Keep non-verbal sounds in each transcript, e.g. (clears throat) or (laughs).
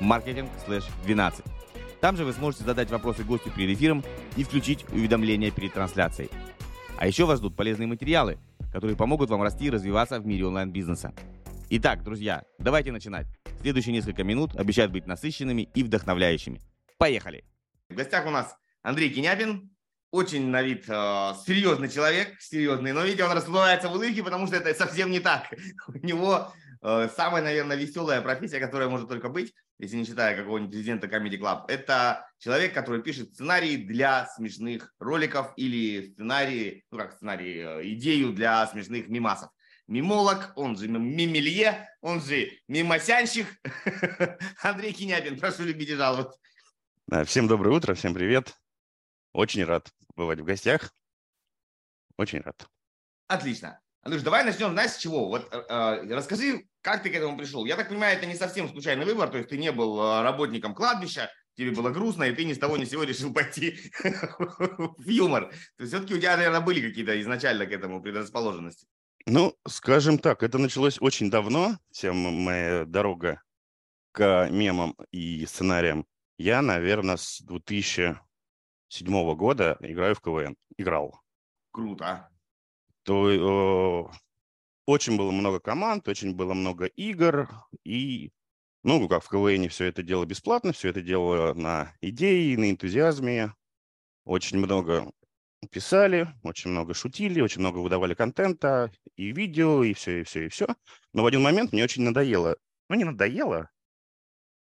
marketing/12. Там же вы сможете задать вопросы гостю перед эфиром и включить уведомления перед трансляцией. А еще вас ждут полезные материалы, которые помогут вам расти и развиваться в мире онлайн-бизнеса. Итак, друзья, давайте начинать. Следующие несколько минут обещают быть насыщенными и вдохновляющими. Поехали! В гостях у нас Андрей Киняпин, очень на вид э, серьезный человек, серьезный, но видите, он расплывается в улыбке, потому что это совсем не так. У него самая, наверное, веселая профессия, которая может только быть, если не считая какого-нибудь президента Comedy Club, это человек, который пишет сценарии для смешных роликов или сценарии, ну как сценарии, э, идею для смешных мимасов. Мимолог, он же мимелье, он же мимосянщик. (laughs) Андрей Кинябин, прошу любить и жаловать. Всем доброе утро, всем привет. Очень рад бывать в гостях. Очень рад. Отлично. Андрюш, давай начнем, знаешь, с чего? Вот э, э, расскажи, как ты к этому пришел? Я так понимаю, это не совсем случайный выбор, то есть ты не был э, работником кладбища, тебе было грустно, и ты ни с того ни с сего решил пойти (laughs) в юмор. То есть все-таки у тебя, наверное, были какие-то изначально к этому предрасположенности. Ну, скажем так, это началось очень давно, вся моя дорога к мемам и сценариям. Я, наверное, с 2007 года играю в КВН. Играл. Круто то э, очень было много команд, очень было много игр, и, ну, как в КВН все это дело бесплатно, все это дело на идеи, на энтузиазме, очень много писали, очень много шутили, очень много выдавали контента, и видео, и все, и все, и все. Но в один момент мне очень надоело, ну, не надоело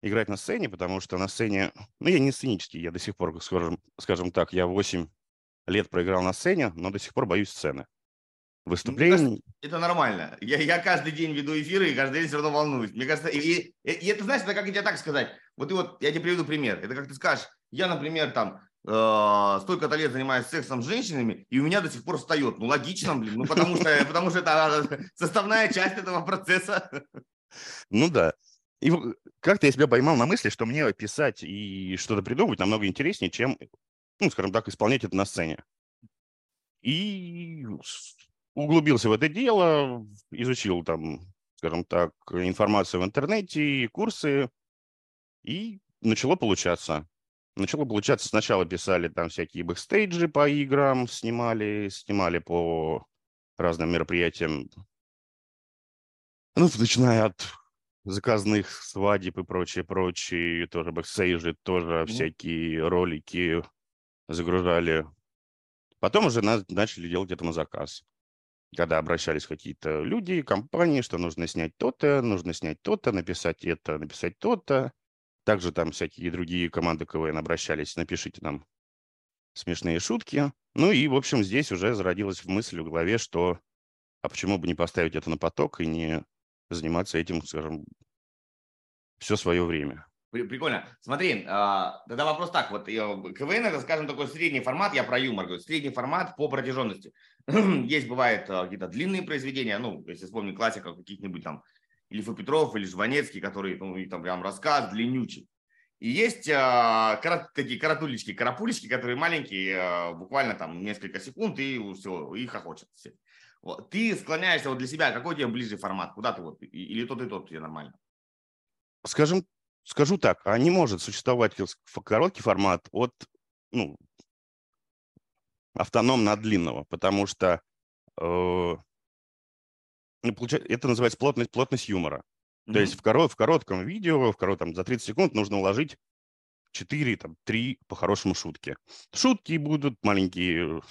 играть на сцене, потому что на сцене, ну, я не сценический, я до сих пор, скажем, скажем так, я 8 лет проиграл на сцене, но до сих пор боюсь сцены выступлений. Это нормально. Я, я каждый день веду эфиры и каждый день все равно волнуюсь. Мне кажется, и, и, и это, знаешь, это как тебе так сказать. Вот ты вот, я тебе приведу пример. Это как ты скажешь, я, например, там, э, столько-то лет занимаюсь сексом с женщинами, и у меня до сих пор встает. Ну, логично, блин, ну, потому что, (laughs) потому что это составная часть этого процесса. Ну, да. И как-то я себя поймал на мысли, что мне писать и что-то придумывать намного интереснее, чем, ну, скажем так, исполнять это на сцене. И углубился в это дело, изучил там, скажем так, информацию в интернете, курсы, и начало получаться. Начало получаться, сначала писали там всякие бэкстейджи по играм, снимали, снимали по разным мероприятиям. Ну, начиная от заказных свадеб и прочее, прочее, тоже бэкстейджи, тоже mm-hmm. всякие ролики загружали. Потом уже начали делать это на заказ когда обращались какие-то люди, компании, что нужно снять то-то, нужно снять то-то, написать это, написать то-то. Также там всякие другие команды КВН обращались, напишите нам смешные шутки. Ну и, в общем, здесь уже зародилась мысль в голове, что а почему бы не поставить это на поток и не заниматься этим, скажем, все свое время. Прикольно. Смотри, а, тогда вопрос так. Вот КВН это, скажем, такой средний формат, я про юмор говорю, средний формат по протяженности. (clears throat) Есть, бывает, а, какие-то длинные произведения, ну, если вспомнить классиков каких-нибудь там, или Фу Петров, или Жванецкий, которые, ну, и там прям рассказ длиннючий. И есть а, корот, такие коротулечки, карапулечки, которые маленькие, а, буквально там несколько секунд, и все, и хохочет все. Вот. Ты склоняешься вот для себя, какой тебе ближе формат? Куда ты вот? Или тот и тот тебе нормально? Скажем скажу так, а не может существовать короткий формат от ну, автономно от длинного, потому что э, ну, это называется плотность, плотность юмора. Mm-hmm. То есть в, коро, в коротком видео, в коротком, за 30 секунд нужно уложить 4, там, 3 по-хорошему шутки. Шутки будут маленькие,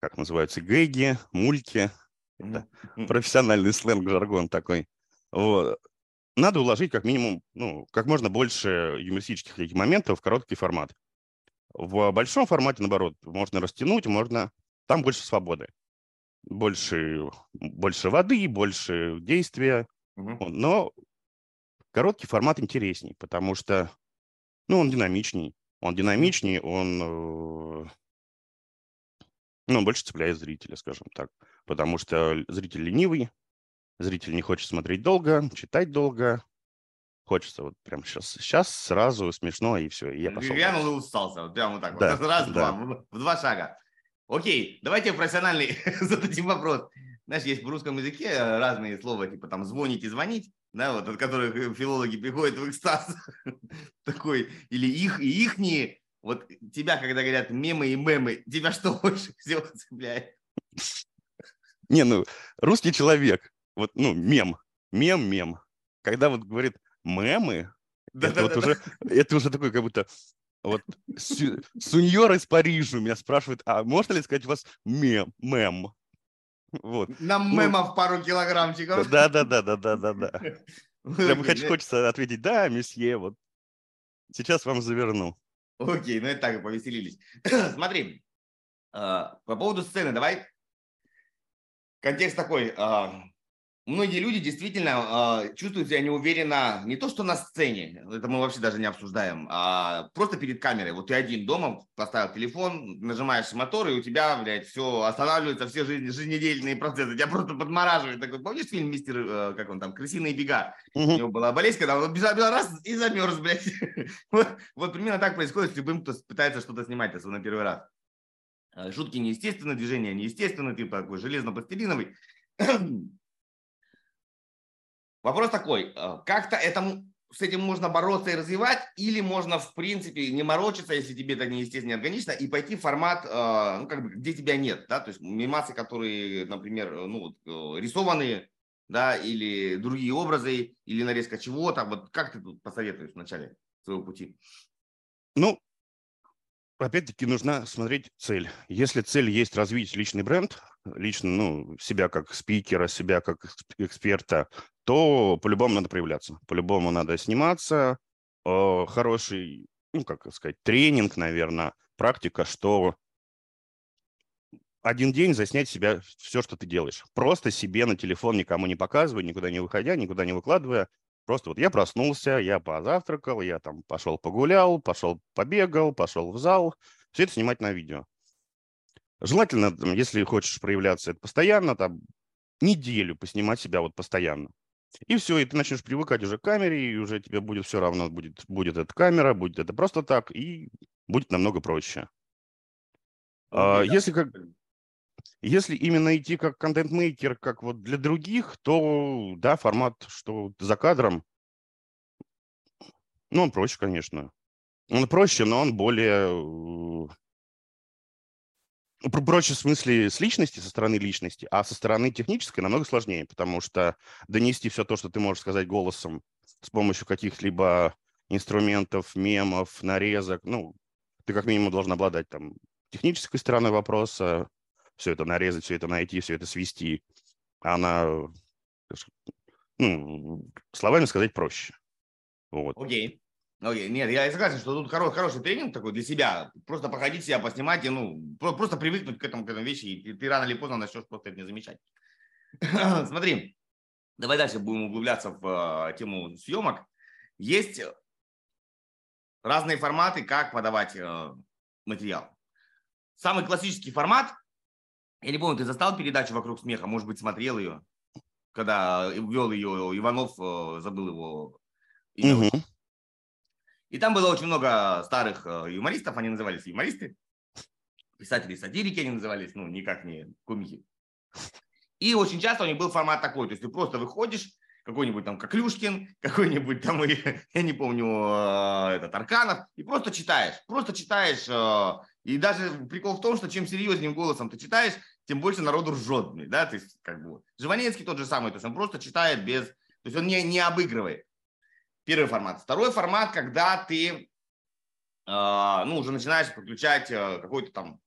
как называются, гэги, мульки. Это mm-hmm. профессиональный сленг, жаргон такой. Вот надо уложить как минимум, ну, как можно больше юмористических таких моментов в короткий формат. В большом формате, наоборот, можно растянуть, можно... Там больше свободы. Больше, больше воды, больше действия. Угу. Но короткий формат интересней, потому что, ну, он динамичней. Он динамичней, он, э, ну, он больше цепляет зрителя, скажем так. Потому что зритель ленивый, зритель не хочет смотреть долго, читать долго, хочется вот прям сейчас, сейчас сразу смешно и все, и я пошел. Глянул и устался, вот прямо вот так да, вот, раз, да. два, в, в два шага. Окей, давайте профессиональный (laughs) зададим вопрос. Знаешь, есть в русском языке э, разные слова, типа там звонить и звонить, да, вот от которых э, филологи приходят в экстаз (laughs) такой, или их и ихние. Вот тебя, когда говорят мемы и мемы, тебя что (laughs) больше всего цепляет? Не, ну, русский человек, вот, ну, мем, мем, мем. Когда вот говорит мемы, да, это да, вот да, уже, да. это уже такой как будто вот суньор из Парижа меня спрашивает, а можно ли сказать у вас мем, мем? Вот. Нам ну, мемов пару килограммчиков. Да, да, да, да, да, да, да. Прям хочется ответить, да, месье, вот. Сейчас вам заверну. Окей, ну это так, повеселились. (clears throat) Смотри, а, по поводу сцены, давай. Контекст такой. Многие люди действительно э, чувствуют себя неуверенно не то что на сцене, это мы вообще даже не обсуждаем, а просто перед камерой. Вот ты один дома, поставил телефон, нажимаешь мотор, и у тебя, блядь, все останавливается, все жизнь, жизнедельные процессы, тебя просто подмораживает. Такой, помнишь фильм «Мистер», э, как он там, «Крысиные бега»? Угу. У него была болезнь, когда он бежал, бежал раз и замерз, блядь. (laughs) вот, вот примерно так происходит с любым, кто пытается что-то снимать, особенно первый раз. Э, шутки неестественны, движения неестественны, типа такой железно-пластилиновый. (clears throat) Вопрос такой, э, как-то это, с этим можно бороться и развивать, или можно, в принципе, не морочиться, если тебе это неестественно, не органично, и пойти в формат, э, ну, как бы, где тебя нет, да, то есть мимасы, которые, например, э, ну, рисованные, да, или другие образы, или нарезка чего-то, вот как ты тут посоветуешь в начале своего пути? Ну, опять-таки нужно смотреть цель. Если цель есть развить личный бренд, лично, ну, себя как спикера, себя как эксперта, то по-любому надо проявляться. По-любому надо сниматься. Хороший, ну, как сказать, тренинг, наверное, практика, что один день заснять себя все, что ты делаешь. Просто себе на телефон никому не показывая, никуда не выходя, никуда не выкладывая. Просто вот я проснулся, я позавтракал, я там пошел погулял, пошел побегал, пошел в зал. Все это снимать на видео. Желательно, если хочешь проявляться это постоянно, там, неделю поснимать себя вот постоянно. И все, и ты начнешь привыкать уже к камере, и уже тебе будет все равно, будет, будет эта камера, будет это просто так, и будет намного проще. А, если как... Если именно идти как контент-мейкер, как вот для других, то да, формат, что за кадром, ну, он проще, конечно. Он проще, но он более проще в смысле с личности, со стороны личности, а со стороны технической намного сложнее, потому что донести все то, что ты можешь сказать голосом с помощью каких-либо инструментов, мемов, нарезок, ну, ты как минимум должен обладать там технической стороной вопроса, все это нарезать, все это найти, все это свести. Она, ну, словами сказать проще. Вот. Окей. Окей, нет, я согласен, что тут хороший, хороший тренинг такой для себя. Просто походить себя, поснимать, и, ну, просто привыкнуть к этому, к этому вещи, и ты рано или поздно начнешь просто это не замечать. (clears throat) Смотри, давай дальше будем углубляться в э, тему съемок. Есть разные форматы, как подавать э, материал. Самый классический формат, я не помню, ты застал передачу «Вокруг смеха», может быть, смотрел ее, когда вел ее Иванов, э, забыл его имя. Угу. И там было очень много старых э, юмористов, они назывались юмористы, писатели-сатирики они назывались, ну, никак не комики. И очень часто у них был формат такой, то есть ты просто выходишь, какой-нибудь там Коклюшкин, (laughs) какой-нибудь там, я не помню, э, этот Арканов, и просто читаешь, просто читаешь. Э, и даже прикол в том, что чем серьезнее голосом ты читаешь, тем больше народу ржет, да, то есть как бы. Живанецкий тот же самый, то есть он просто читает без, то есть он не, не обыгрывает. Первый формат. Второй формат, когда ты э, ну, уже начинаешь подключать э, какой-то там,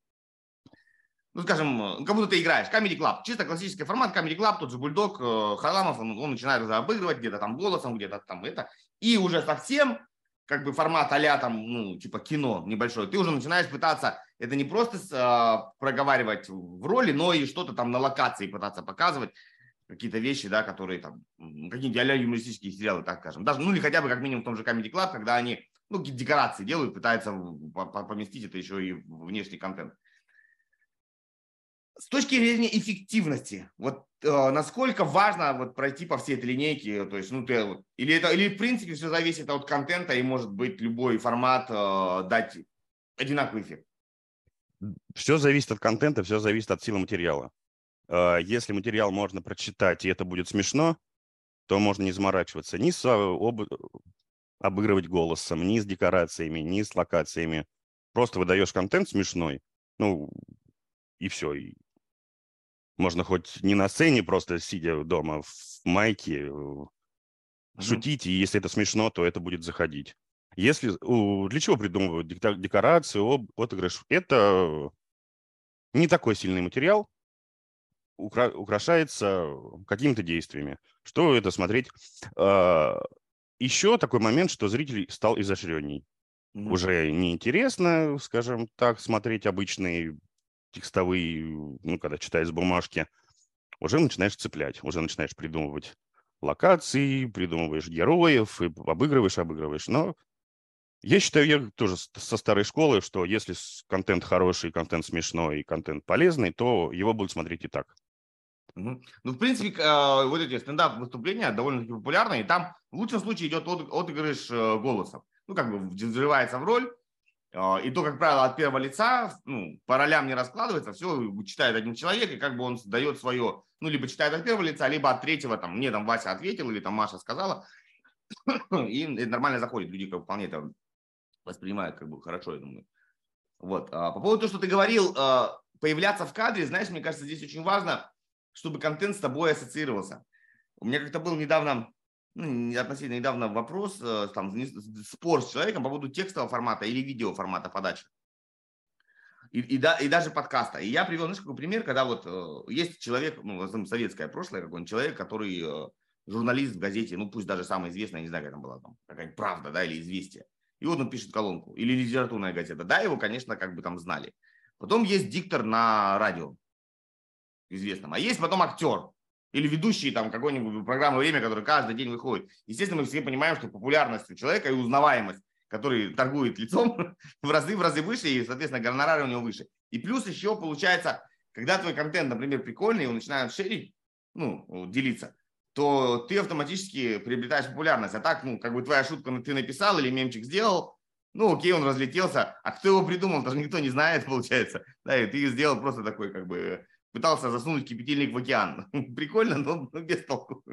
ну, скажем, ну, как будто ты играешь. Comedy Club. Чисто классический формат. Comedy Club, тот же Бульдог, э, Харламов, он, он начинает уже обыгрывать где-то там голосом, где-то там это. И уже совсем как бы формат а там, ну, типа кино небольшое, ты уже начинаешь пытаться, это не просто э, проговаривать в роли, но и что-то там на локации пытаться показывать. Какие-то вещи, да, которые там, какие-нибудь юмористические сериалы, так скажем. Даже, ну или хотя бы как минимум в том же Comedy Club, когда они, ну, какие-то декорации делают, пытаются поместить это еще и в внешний контент. С точки зрения эффективности, вот э, насколько важно вот пройти по всей этой линейке, то есть, ну, ты, или это, или в принципе все зависит от контента и может быть любой формат э, дать одинаковый эффект? Все зависит от контента, все зависит от силы материала. Э, если материал можно прочитать, и это будет смешно, то можно не заморачиваться ни с об, обыгрывать голосом, ни с декорациями, ни с локациями. Просто выдаешь контент смешной, ну, и все, и можно хоть не на сцене, просто сидя дома в майке, mm-hmm. шутить, и если это смешно, то это будет заходить. Если для чего придумывают декорацию, отыгрыш? Это не такой сильный материал, украшается какими-то действиями. Что это смотреть? А, еще такой момент, что зритель стал изощренней. Mm-hmm. Уже неинтересно, скажем так, смотреть обычные текстовые, ну, когда читаешь с бумажки, уже начинаешь цеплять, уже начинаешь придумывать локации, придумываешь героев, и обыгрываешь, обыгрываешь. Но я считаю, я тоже со старой школы, что если контент хороший, контент смешной, контент полезный, то его будут смотреть и так. Ну, в принципе, а, вот эти стендап-выступления довольно-таки популярны, и там в лучшем случае идет отыгрыш э, голосом. Ну, как бы взрывается в роль, а, и то, как правило, от первого лица, ну, по ролям не раскладывается, все читает один человек, и как бы он дает свое, ну, либо читает от первого лица, либо от третьего, там, мне там Вася ответил, или там Маша сказала, (coughs) и нормально заходит, люди как вполне это воспринимают как бы хорошо, я думаю. Вот. А по поводу того, что ты говорил, появляться в кадре, знаешь, мне кажется, здесь очень важно, чтобы контент с тобой ассоциировался. У меня как-то был недавно ну, относительно недавно вопрос, э, там, спор с человеком по поводу текстового формата или видео формата подачи. И, и, да, и даже подкаста. И я привел, знаешь, какой пример, когда вот э, есть человек, ну, основном советское прошлое, какой-нибудь человек, который э, журналист в газете, ну, пусть даже самая известная, не знаю, как там была, там, какая-нибудь «Правда», да, или «Известие». И вот он пишет колонку. Или литературная газета. Да, его, конечно, как бы там знали. Потом есть диктор на радио известном. А есть потом актер, или ведущий там какой-нибудь программы «Время», который каждый день выходит. Естественно, мы все понимаем, что популярность у человека и узнаваемость, который торгует лицом, (laughs) в разы, в разы выше, и, соответственно, гонорары у него выше. И плюс еще получается, когда твой контент, например, прикольный, его начинают шерить, ну, делиться, то ты автоматически приобретаешь популярность. А так, ну, как бы твоя шутка ты написал или мемчик сделал, ну, окей, он разлетелся, а кто его придумал, (laughs) даже никто не знает, получается. Да, и ты сделал просто такой, как бы, пытался засунуть кипятильник в океан. (laughs) Прикольно, но, но без толку.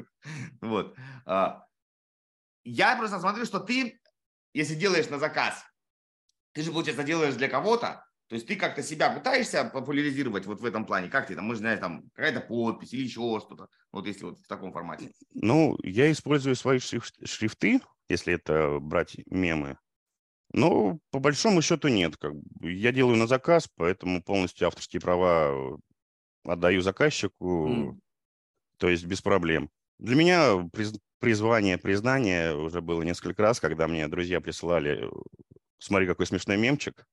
Вот. А, я просто смотрю, что ты, если делаешь на заказ, ты же, получается, делаешь для кого-то, то есть ты как-то себя пытаешься популяризировать вот в этом плане? Как ты там, мы знаем, там какая-то подпись или еще что-то, вот если вот в таком формате. Ну, я использую свои шрифты, если это брать мемы. Но по большому счету нет. Как бы. Я делаю на заказ, поэтому полностью авторские права отдаю заказчику, mm. то есть без проблем. Для меня приз, призвание, признание уже было несколько раз, когда мне друзья присылали, смотри, какой смешной мемчик,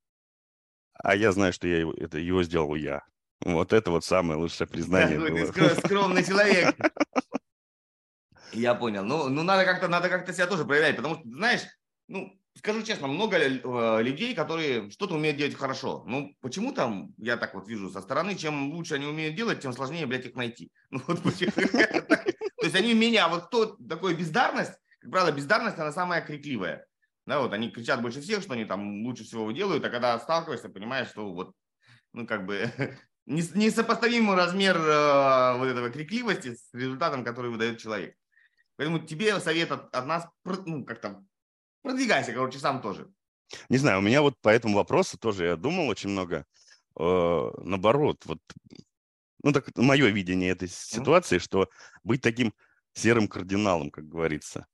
а я знаю, что я его, это его сделал я. Вот это вот самое лучшее признание да, было. Ты скромный человек. (laughs) Я понял. Ну, ну надо как-то надо как-то себя тоже проявлять, потому что, знаешь, ну, скажу честно, много э, людей, которые что-то умеют делать хорошо. Ну, почему там, я так вот вижу со стороны, чем лучше они умеют делать, тем сложнее, блядь, их найти. (laughs) Ну, вот То есть они меня, вот кто такой бездарность, как правило, бездарность, она самая крикливая. Да, вот они кричат больше всех, что они там лучше всего делают, а когда сталкиваешься, понимаешь, что вот, ну, как бы, (laughs) несопоставимый размер э, вот этого крикливости с результатом, который выдает человек. Поэтому тебе совет от, от нас, ну, как там, Продвигайся, короче, сам тоже. Не знаю, у меня вот по этому вопросу тоже я думал очень много. Э, наоборот, вот, ну так мое видение этой ситуации, mm-hmm. что быть таким серым кардиналом, как говорится,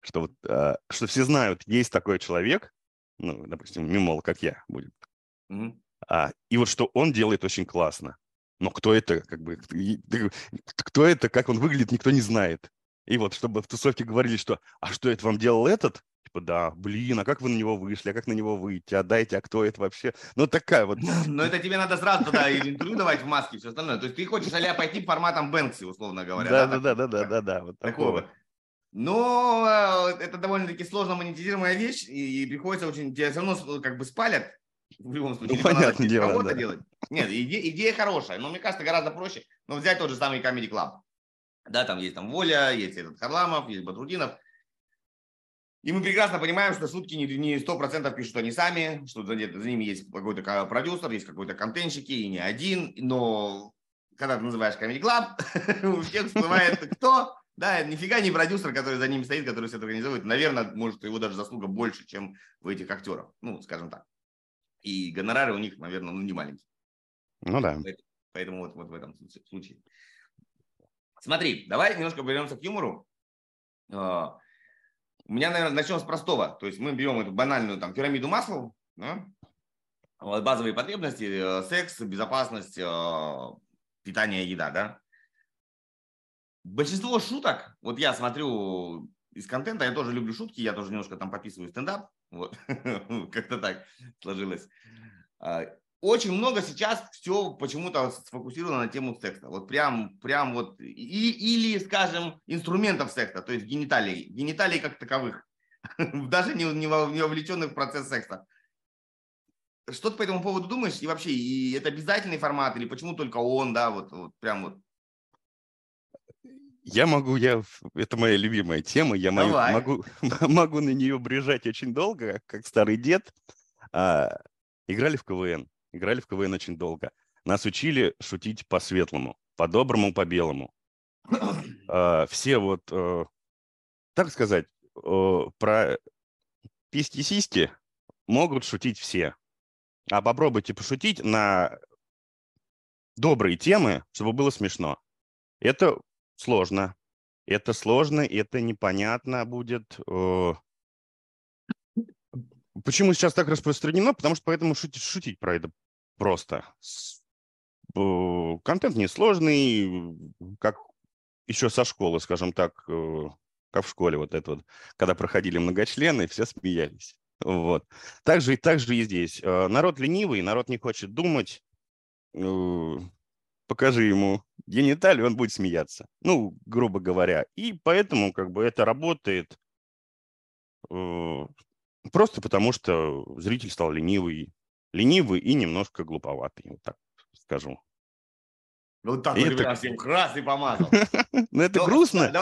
что вот, э, что все знают, есть такой человек, ну, допустим, мимол, как я, будет, mm-hmm. а, и вот что он делает очень классно. Но кто это, как бы, кто это, как он выглядит, никто не знает. И вот, чтобы в тусовке говорили, что, а что это вам делал этот, типа, да, блин, а как вы на него вышли, а как на него выйти, а дайте, а кто это вообще? Ну, такая вот. (laughs) Но это тебе надо сразу тогда интервью давать в маске и все остальное. То есть ты хочешь а пойти форматом Бэнкси, условно говоря. Да, да, да, да, да, да, да, вот такого. Но э, это довольно-таки сложно монетизируемая вещь, и, приходится очень, тебя все равно как бы спалят, в любом случае. Ну, понятное дело, да. делать. Нет, идея, идея хорошая, но мне кажется, гораздо проще, но взять тот же самый Comedy Club. Да, там есть там Воля, есть этот Харламов, есть Батрудинов. И мы прекрасно понимаем, что шутки не сто процентов пишут они сами, что за, за ними есть какой-то продюсер, есть какой-то контентщики, и не один. Но когда ты называешь Comedy Club, (laughs) у всех всплывает кто? Да, нифига не продюсер, который за ними стоит, который все это организует. Наверное, может, его даже заслуга больше, чем у этих актеров. Ну, скажем так. И гонорары у них, наверное, ну, не маленькие. Ну да. Поэтому вот, вот в этом случае. Смотри, давай немножко вернемся к юмору. А, у меня, наверное, начнем с простого. То есть мы берем эту банальную там пирамиду масла, да? базовые потребности, э, секс, безопасность, э, питание, еда, да? Большинство шуток, вот я смотрю из контента, я тоже люблю шутки, я тоже немножко там пописываю стендап, вот, (laughs) как-то так сложилось. Очень много сейчас все почему-то сфокусировано на тему секса. Вот прям, прям вот, и, или, скажем, инструментов секса, то есть гениталий, гениталий как таковых, (laughs) даже не, не, не вовлеченных в процесс секса. Что ты по этому поводу думаешь? И вообще, и это обязательный формат, или почему только он, да, вот, вот прям вот? Я могу, я, это моя любимая тема, я Давай. могу, (laughs) могу на нее брежать очень долго, как старый дед. А, играли в КВН играли в КВН очень долго. Нас учили шутить по-светлому, по-доброму, по-белому. А, все вот, э, так сказать, про письки-сиськи могут шутить все. А попробуйте пошутить на добрые темы, чтобы было смешно. Это сложно. Это сложно, это непонятно будет. Почему сейчас так распространено? Потому что поэтому шутить, шутить про это просто. Контент несложный, как еще со школы, скажем так, э, как в школе вот это вот, когда проходили многочлены, все смеялись. Вот. Так же, так же и здесь. Э, народ ленивый, народ не хочет думать. Э, покажи ему гениталию, он будет смеяться. Ну, грубо говоря. И поэтому как бы это работает просто потому, что зритель стал ленивый, ленивый и немножко глуповатый, вот так скажу. Ну так, это... прям всем красный помазал. (laughs) Ну это грустно.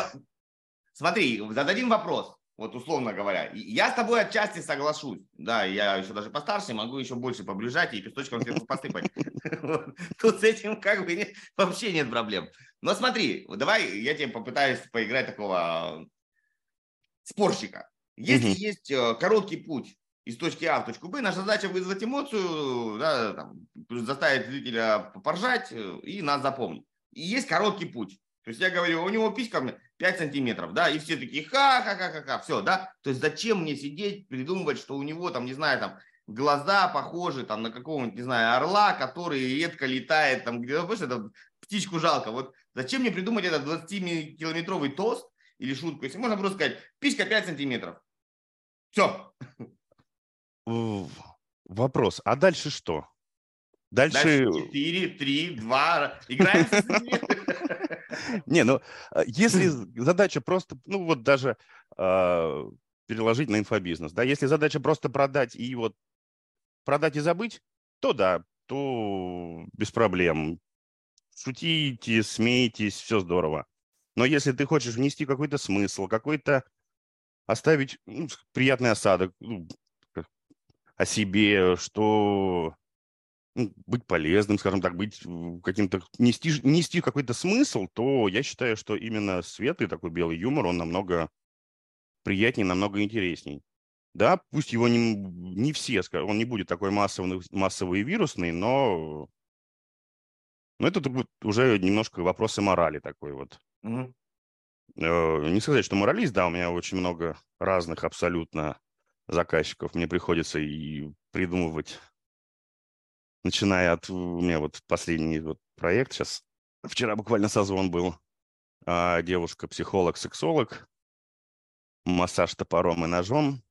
Смотри, зададим вопрос, вот условно говоря. Я с тобой отчасти соглашусь. Да, я еще даже постарше, могу еще больше поближать и песочком сверху посыпать. (laughs) Тут с этим как бы вообще нет проблем. Но смотри, давай я тебе попытаюсь поиграть такого спорщика. Если есть э, короткий путь из точки А в точку Б. Наша задача вызвать эмоцию, да, там, заставить зрителя поржать э, и нас запомнить. И есть короткий путь. То есть я говорю, у него писька 5 сантиметров, да, и все такие ха-ха-ха-ха-ха, все, да. То есть зачем мне сидеть, придумывать, что у него там, не знаю, там, глаза похожи там на какого-нибудь, не знаю, орла, который редко летает, там, где, знаешь, это птичку жалко. Вот зачем мне придумать этот 20-километровый тост или шутку, если можно просто сказать, писька 5 сантиметров. Все вопрос, а дальше что? Дальше... Дальше 4, 3, 2, играем (laughs) Не, ну, а, если задача просто, ну, вот даже э, переложить на инфобизнес, да, если задача просто продать и вот продать и забыть, то да, то без проблем. Шутите, смейтесь, все здорово. Но если ты хочешь внести какой-то смысл, какой-то оставить ну, приятный осадок, ну, о себе, что ну, быть полезным, скажем так, быть каким-то, нести, нести какой-то смысл, то я считаю, что именно светлый такой белый юмор, он намного приятнее, намного интересней. Да, пусть его не, не все, он не будет такой массовый, массовый и вирусный, но, но это уже немножко вопросы морали такой вот. Mm-hmm. Не сказать, что моралист, да, у меня очень много разных абсолютно заказчиков мне приходится и придумывать, начиная от... У меня вот последний вот проект сейчас, вчера буквально созвон был, а девушка, психолог, сексолог, массаж топором и ножом,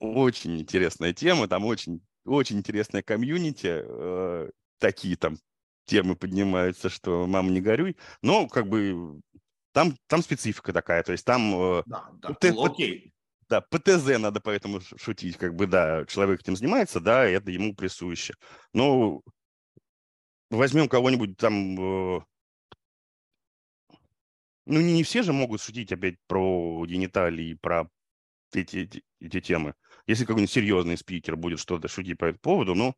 очень интересная тема, там очень, очень интересная комьюнити, э, такие там темы поднимаются, что «мама, не горюй», но как бы там, там специфика такая, то есть там... Э, да, да, ПТ, ну, окей. Да, ПТЗ надо поэтому шутить, как бы, да, человек этим занимается, да, это ему присуще. Но возьмем кого-нибудь там... Э, ну, не, не все же могут шутить опять про гениталии, про эти, эти, эти темы. Если какой-нибудь серьезный спикер будет что-то шутить по этому поводу, ну,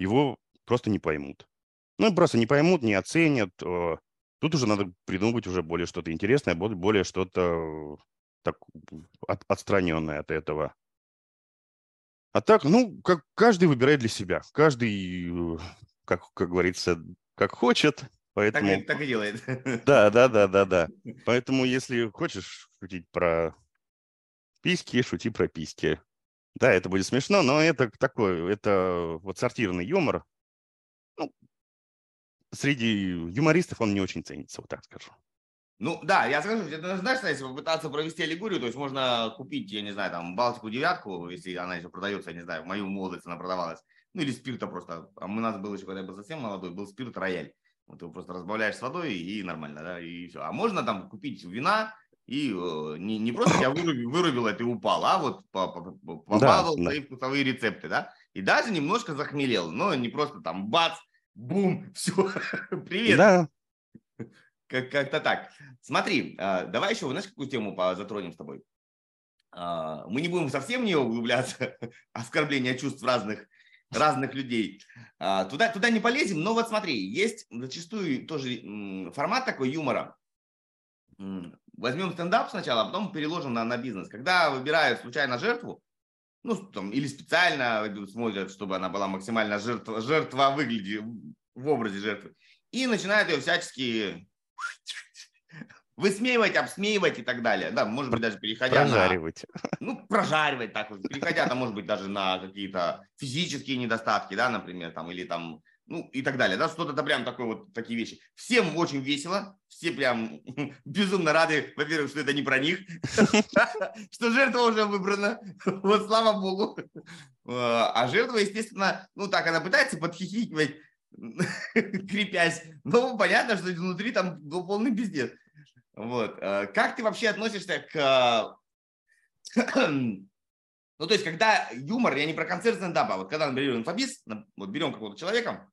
его просто не поймут. Ну, просто не поймут, не оценят. Э, тут уже надо придумывать уже более что-то интересное, более что-то так, от, отстраненное от этого. А так, ну, как каждый выбирает для себя. Каждый, как, как говорится, как хочет. Поэтому... Так, так и делает. (laughs) Да, да, да, да, да. Поэтому, если хочешь шутить про письки, шути про письки. Да, это будет смешно, но это такой, это вот сортированный юмор. Ну, среди юмористов он не очень ценится, вот так скажу. Ну да, я скажу, это, знаешь, если попытаться провести аллегорию, то есть можно купить, я не знаю, там, Балтику девятку, если она еще продается, я не знаю, в мою молодость она продавалась, ну или спирта просто. А у нас был еще, когда я был совсем молодой, был спирт рояль. Вот его просто разбавляешь с водой и нормально, да, и все. А можно там купить вина, и э, не, не просто я вырубил, это и упал, а вот побавил да, свои да. вкусовые рецепты, да, и даже немножко захмелел, но не просто там бац, бум, все, (laughs) привет. Да. Как- как-то так. Смотри, а, давай еще, знаешь, какую тему затронем с тобой? А, мы не будем совсем нее углубляться, (laughs) оскорбление чувств разных разных людей. А, туда, туда не полезем, но вот смотри, есть зачастую тоже формат такой юмора, возьмем стендап сначала, а потом переложим на, на бизнес. Когда выбирают случайно жертву, ну, там, или специально смотрят, чтобы она была максимально жертва, жертва выглядит в образе жертвы, и начинают ее всячески (laughs) высмеивать, обсмеивать и так далее. Да, может быть, даже переходя прожаривать. на... Ну, прожаривать так вот, переходя, там, может быть, даже на какие-то физические недостатки, да, например, там, или там ну и так далее, да, что-то это прям такое вот такие вещи. Всем очень весело, все прям (laughs) безумно рады, во-первых, что это не про них, (laughs) что жертва уже выбрана, вот слава богу. А жертва, естественно, ну так, она пытается подхихикивать, крепясь, но понятно, что внутри там был полный пиздец. Вот. А как ты вообще относишься к (clears throat) ну, то есть, когда юмор, я не про концерт стендапа, а вот когда, например, инфобиз, вот берем какого-то человека,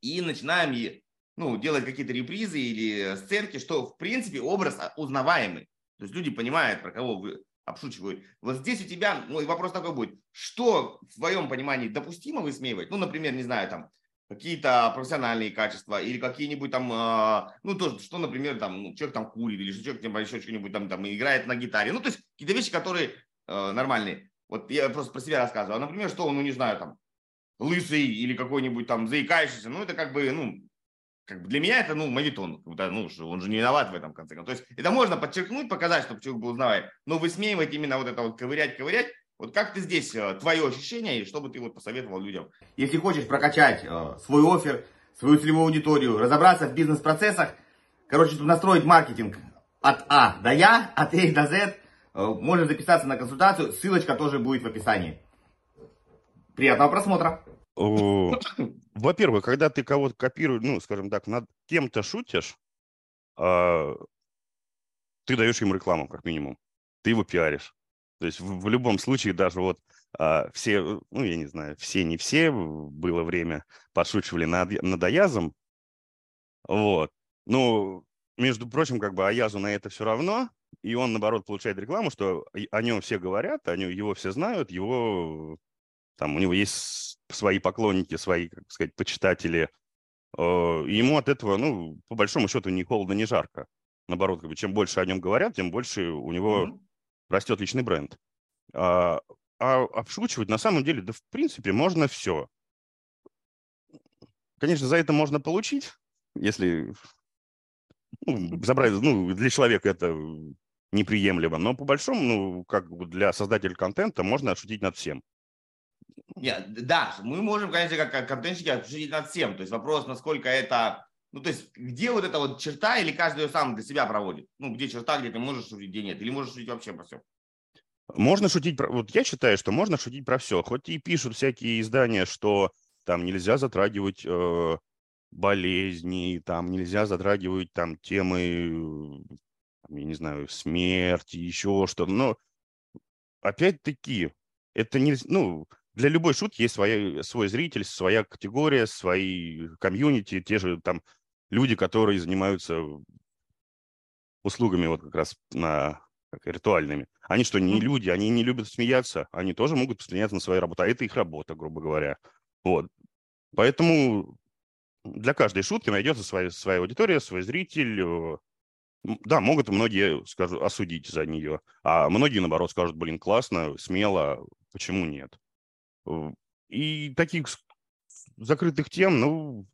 и начинаем ну, делать какие-то репризы или сценки, что, в принципе, образ узнаваемый. То есть люди понимают, про кого вы обшучивают. Вот здесь у тебя, ну, вопрос такой будет, что в твоем понимании допустимо высмеивать? Ну, например, не знаю, там, какие-то профессиональные качества или какие-нибудь там, э, ну, то, что, например, там, ну, человек там курит или что человек там, еще что-нибудь там, там играет на гитаре. Ну, то есть какие-то вещи, которые э, нормальные. Вот я просто про себя рассказываю. А, например, что он, ну, не знаю, там, лысый или какой-нибудь там заикающийся, ну, это как бы, ну, как бы для меня это, ну, мавитон, ну, он же не виноват в этом, в конце концов. То есть это можно подчеркнуть, показать, чтобы человек был узнаваем, но высмеивать именно вот это вот ковырять, ковырять, вот как ты здесь, э, твое ощущение, и что бы ты вот посоветовал людям? Если хочешь прокачать э, свой офер, свою целевую аудиторию, разобраться в бизнес-процессах, короче, настроить маркетинг от А до Я, от А до З, можно записаться на консультацию, ссылочка тоже будет в описании. Приятного просмотра. Во-первых, когда ты кого-то копируешь, ну, скажем так, над кем-то шутишь, а, ты даешь ему рекламу, как минимум. Ты его пиаришь. То есть в, в любом случае даже вот а, все, ну, я не знаю, все, не все, было время, подшучивали над, над Аязом. Вот. Ну, между прочим, как бы Аязу на это все равно, и он, наоборот, получает рекламу, что о нем все говорят, о нем, его все знают, его там у него есть свои поклонники, свои, как сказать, почитатели. Э, ему от этого, ну, по большому счету, ни холодно, ни жарко. Наоборот, как бы, чем больше о нем говорят, тем больше у него mm-hmm. Растет личный бренд. А, а обшучивать на самом деле, да в принципе, можно все. Конечно, за это можно получить, если ну, забрать, ну, для человека это неприемлемо, но по большому, ну, как для создателя контента можно отшутить над всем. Нет, да, мы можем, конечно, как контентщики обсудить над всем. То есть вопрос, насколько это... Ну, то есть, где вот эта вот черта, или каждый ее сам для себя проводит? Ну, где черта, где ты можешь шутить, где нет? Или можешь шутить вообще по всем? Можно шутить про... Вот я считаю, что можно шутить про все. Хоть и пишут всякие издания, что там нельзя затрагивать э, болезни, там нельзя затрагивать там темы, я не знаю, смерти, еще что-то. Но опять-таки, это не... Ну, для любой шутки есть своя, свой зритель, своя категория, свои комьюнити, те же там люди, которые занимаются услугами вот как раз на как, ритуальными. Они что, не люди, они не любят смеяться, они тоже могут смеяться на свою работу, а это их работа, грубо говоря. Вот. Поэтому для каждой шутки найдется своя, своя аудитория, свой зритель. Э, да, могут многие, скажу, осудить за нее, а многие, наоборот, скажут, блин, классно, смело, почему нет? Э, и таких закрытых тем, ну,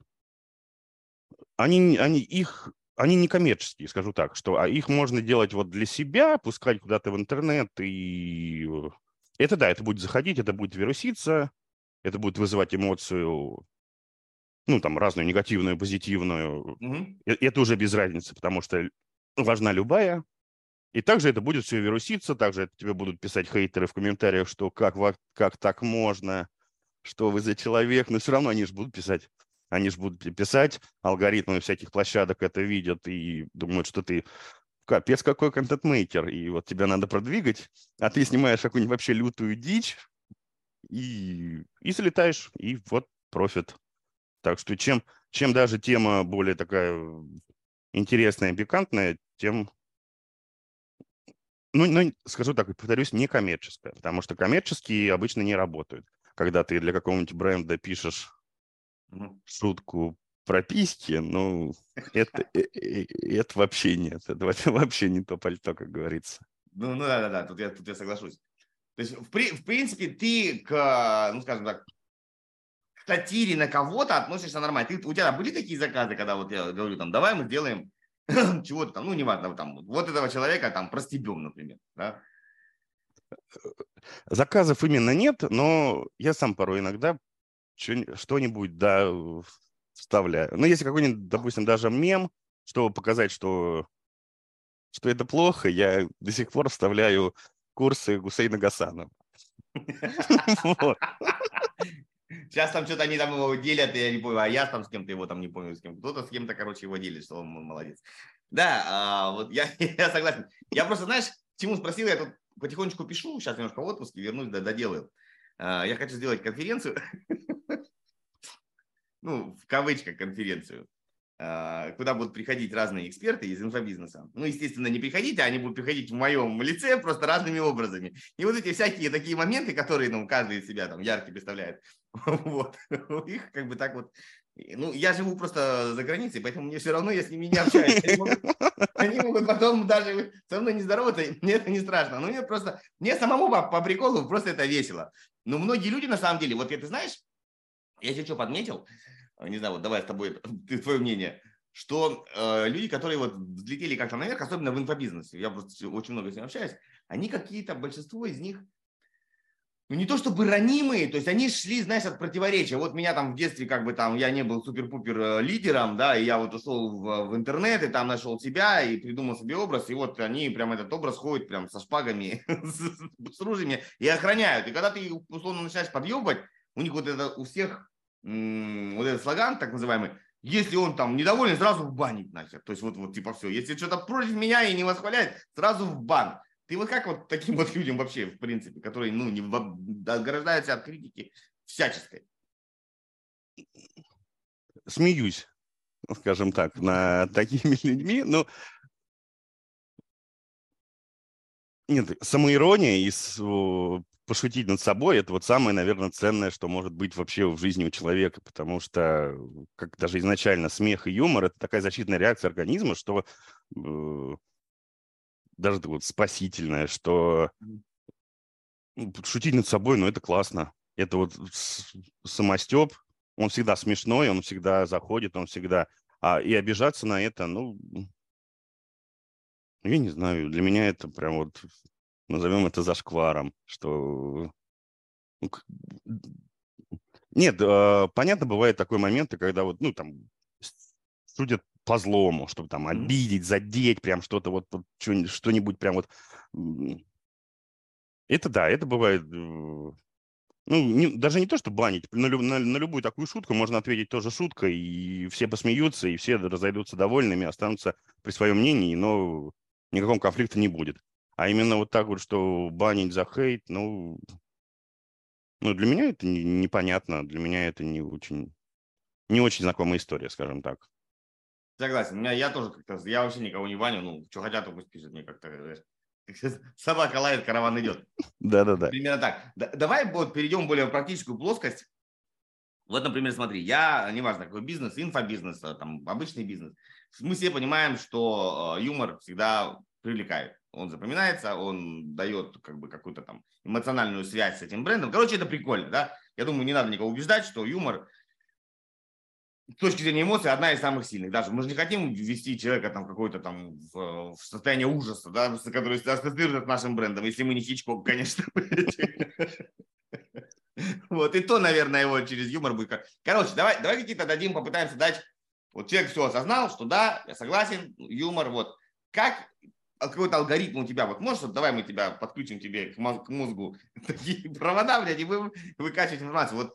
они, они их они не коммерческие, скажу так, что а их можно делать вот для себя, пускать куда-то в интернет, и это да, это будет заходить, это будет вируситься, это будет вызывать эмоцию, ну, там, разную негативную, позитивную. Mm-hmm. Это уже без разницы, потому что важна любая. И также это будет все вируситься, также это тебе будут писать хейтеры в комментариях, что как, как так можно, что вы за человек, но все равно они же будут писать они же будут писать, алгоритмы всяких площадок это видят и думают, что ты капец какой контент-мейкер, и вот тебя надо продвигать, а ты снимаешь какую-нибудь вообще лютую дичь и, и залетаешь, и вот профит. Так что чем, чем даже тема более такая интересная, пикантная, тем, ну, ну, скажу так, повторюсь, не коммерческая, потому что коммерческие обычно не работают. Когда ты для какого-нибудь бренда пишешь шутку про письки, ну, это, э, э, это вообще нет. Это (laughs) вообще не то пальто, как говорится. Ну, ну да, да, да, тут я, тут я соглашусь. То есть, в, при, в принципе, ты к, ну, скажем так, к сатире на кого-то относишься нормально. Ты, у тебя были такие заказы, когда вот я говорю, там, давай мы сделаем (clears throat) чего-то там, ну, неважно, там, вот этого человека там простебем, например, да? Заказов именно нет, но я сам порой иногда что-нибудь, да, вставляю. Ну, если какой-нибудь, допустим, даже мем, чтобы показать, что, что это плохо, я до сих пор вставляю курсы Гусейна Гасанова. Сейчас там что-то они там его делят, я не помню, а я там с кем-то его там не помню с кем. Кто-то с кем-то, короче, его делит, что он молодец. Да, а, вот я, (laughs) я согласен. Я просто, знаешь, чему спросил, я тут потихонечку пишу, сейчас немножко в отпуске, вернусь, да, доделаю. А, я хочу сделать конференцию (laughs) ну, в кавычках конференцию, а, куда будут приходить разные эксперты из инфобизнеса. Ну, естественно, не приходить, а они будут приходить в моем лице просто разными образами. И вот эти всякие такие моменты, которые, ну, каждый из себя там яркий представляет, (laughs) вот, их как бы так вот ну, я живу просто за границей, поэтому мне все равно, я с ними не общаюсь. Они могут, они могут потом даже со мной не здороваться, мне это не страшно. Ну, мне просто, мне самому по, по приколу просто это весело. Но многие люди, на самом деле, вот ты знаешь, я тебе что подметил, Э, не знаю, вот давай с тобой, (laughs) ты, твое мнение, что э, люди, которые вот взлетели как-то наверх, особенно в инфобизнесе, я просто очень много с ними общаюсь, они какие-то, большинство из них, ну не то чтобы ранимые, то есть они шли, знаешь, от противоречия. Вот меня там в детстве как бы там, я не был супер-пупер э, лидером, да, и я вот ушел в, в интернет, и там нашел себя, и придумал себе образ, и вот они прям этот образ ходят прям со шпагами, (laughs) с, ружьями и охраняют. И когда ты условно начинаешь подъебать, у них вот это у всех вот этот слоган, так называемый, если он там недоволен, сразу в банить нахер. То есть вот, вот типа все. Если что-то против меня и не восхваляет, сразу в бан. Ты вот как вот таким вот (laughs) людям вообще, в принципе, которые, ну, не ограждаются от критики всяческой? Смеюсь, скажем так, над (laughs) такими людьми. Ну, нет, самоирония и пошутить над собой, это вот самое, наверное, ценное, что может быть вообще в жизни у человека, потому что, как даже изначально, смех и юмор – это такая защитная реакция организма, что э, даже вот спасительная, что ну, шутить над собой, ну, это классно. Это вот самостеп, он всегда смешной, он всегда заходит, он всегда... А, и обижаться на это, ну, я не знаю, для меня это прям вот назовем это зашкваром, что... Ну, нет, а, понятно, бывают такие моменты, когда вот, ну, там, судят по злому, чтобы там обидеть, задеть, прям что-то вот, вот что-нибудь прям вот Это да, это бывает... э, Ну, не- даже не то, что банить. На, на- на любую такую шутку можно ответить тоже шуткой, и все посмеются, и все разойдутся довольными, останутся при своем мнении, но никакого конфликта не будет. А именно вот так вот, что банить за хейт, ну, ну для меня это не- непонятно, для меня это не очень, не очень знакомая история, скажем так. Согласен. Меня я тоже как-то, я вообще никого не баню, ну, что хотят, то пусть пишут мне как-то, знаешь. (laughs) Собака лает, караван идет. (laughs) Да-да-да. Примерно так. Да- давай вот перейдем более в практическую плоскость. Вот, например, смотри, я, неважно, какой бизнес, инфобизнес, там, обычный бизнес, мы все понимаем, что э, юмор всегда привлекает. Он запоминается, он дает как бы какую-то там эмоциональную связь с этим брендом. Короче, это прикольно, да? Я думаю, не надо никого убеждать, что юмор с точки зрения эмоций одна из самых сильных. Даже мы же не хотим ввести человека там какой-то там в, в состояние ужаса, да, который ассоциируется с нашим брендом, если мы не Хичкок, конечно. (laughs) Вот, и то, наверное, его через юмор будет. Короче, давай, давай какие-то дадим, попытаемся дать. Вот человек все осознал, что да, я согласен, юмор, вот. Как какой-то алгоритм у тебя, вот можешь, вот давай мы тебя подключим тебе к моз- к мозгу (laughs) такие провода, блядь, и вы выкачивать информацию. Вот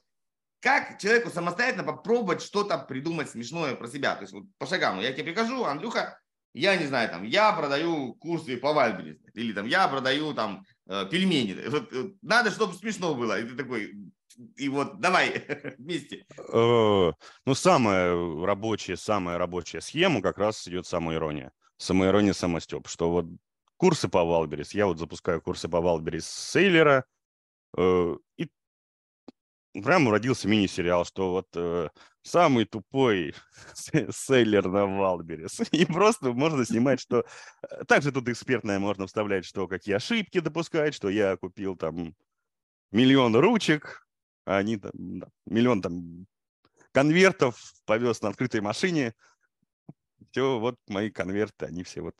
как человеку самостоятельно попробовать что-то придумать смешное про себя? То есть вот по шагам. Я тебе прикажу, Андрюха, я не знаю, там, я продаю курсы по Вальберес, или там, я продаю там э, пельмени. Вот, э, надо, чтобы смешно было. И ты такой, и вот давай (laughs) вместе. Э, Ну, самая рабочая, самая рабочая схема как раз идет самоирония. Самоирония, самостёб. Что вот курсы по Wildberries, я вот запускаю курсы по Wildberries seller а, э, и прям родился мини-сериал, что вот э, самый тупой seller (laughs) на Wildberries. (laughs) И просто можно снимать, что... э, Также тут экспертное можно вставлять, что какие ошибки допускать, что я купил там миллион ручек, а они там миллион там конвертов повез на открытой машине. Все, вот мои конверты, они все вот,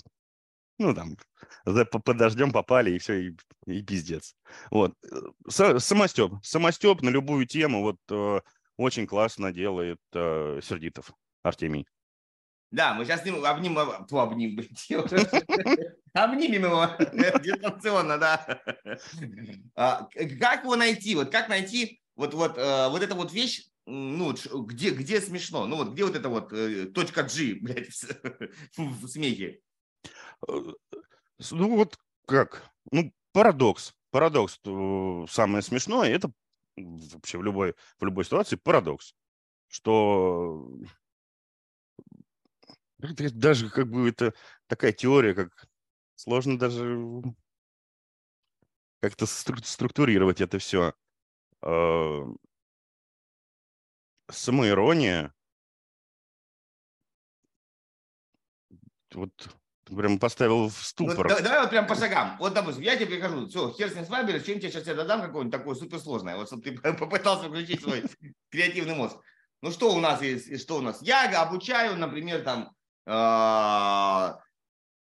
ну там, за, по- под дождем попали, и все, и, и пиздец. Вот. Са- Самостеп. Самостеп на любую тему вот э, очень классно делает э, Сердитов Артемий. Да, мы сейчас с ним тьфу, обнимем, блядь, (laughs) обнимем его (laughs) дистанционно, да. А, Как его найти? Вот как найти вот, вот, э, вот эта вот вещь, ну, где, где смешно? Ну, вот где вот эта вот э, точка G, (laughs) блядь, в (laughs) в смехе? Э, Ну вот как? Ну, парадокс. Парадокс. э, Самое смешное, это вообще в любой, в любой ситуации парадокс. Что это даже как бы это такая теория, как сложно даже как-то стру- структурировать это все. Самоирония. Вот прям поставил в Ну, ступор. да- давай вот прям по шагам. Вот, допустим, я тебе прихожу, все, хер с ним с вами, чем тебе сейчас я додам какое-нибудь такое суперсложное, вот чтобы ты (laughs) попытался включить свой креативный мозг. Ну что у нас есть, что у нас? Я обучаю, например, там, а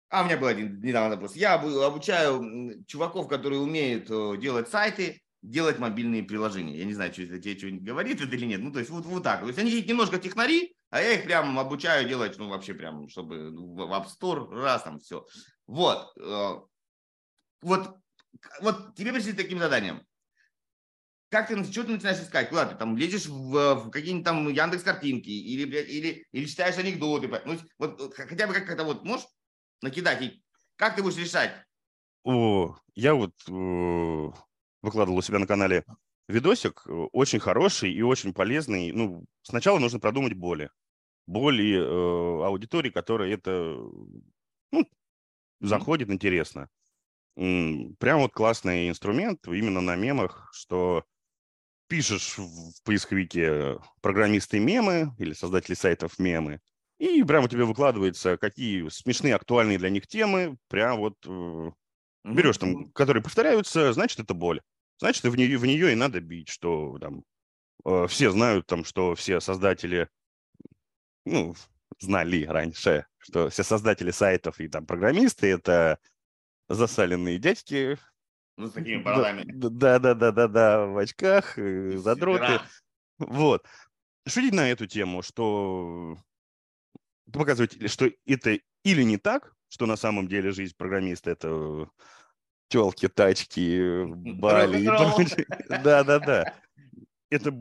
а у меня был один недавно вопрос. Я обу- обучаю чуваков, которые умеют э, делать сайты, делать мобильные приложения. Я не знаю, что это тебе что-нибудь говорит это или нет. Ну, то есть вот, вот так. То есть они немножко технари, а я их прям обучаю делать, ну, вообще прям, чтобы ну, в App Store, раз там все. Вот. э, Вот, вот тебе пришли таким заданием. Как ты, что ты начинаешь искать? Куда ты там лезешь в, в какие-нибудь там Яндекс картинки или, или, или читаешь анекдоты? Ну, вот хотя бы как-то вот можешь накидать? И как ты будешь решать? О, я вот выкладывал у себя на канале видосик, э, очень хороший и очень полезный. Ну, сначала нужно продумать боли. Боли э, аудитории, которая это ну, заходит интересно. Прям вот классный инструмент именно на мемах, что пишешь в поисковике программисты мемы или создатели сайтов мемы, и прямо тебе выкладывается, какие смешные, актуальные для них темы, прям вот э, берешь там, которые повторяются, значит, это боль. Значит, в нее, в нее и надо бить, что там э, все знают, там, что все создатели, ну, знали раньше, что все создатели сайтов и там программисты это засаленные дядьки. Ну, с такими (laughs) бородами. Да, да, да, да, да, в очках, э, задроты. Вот. Шутить на эту тему, что показывать, что это или не так, что на самом деле жизнь программиста это телки, тачки, Бали. Да-да-да это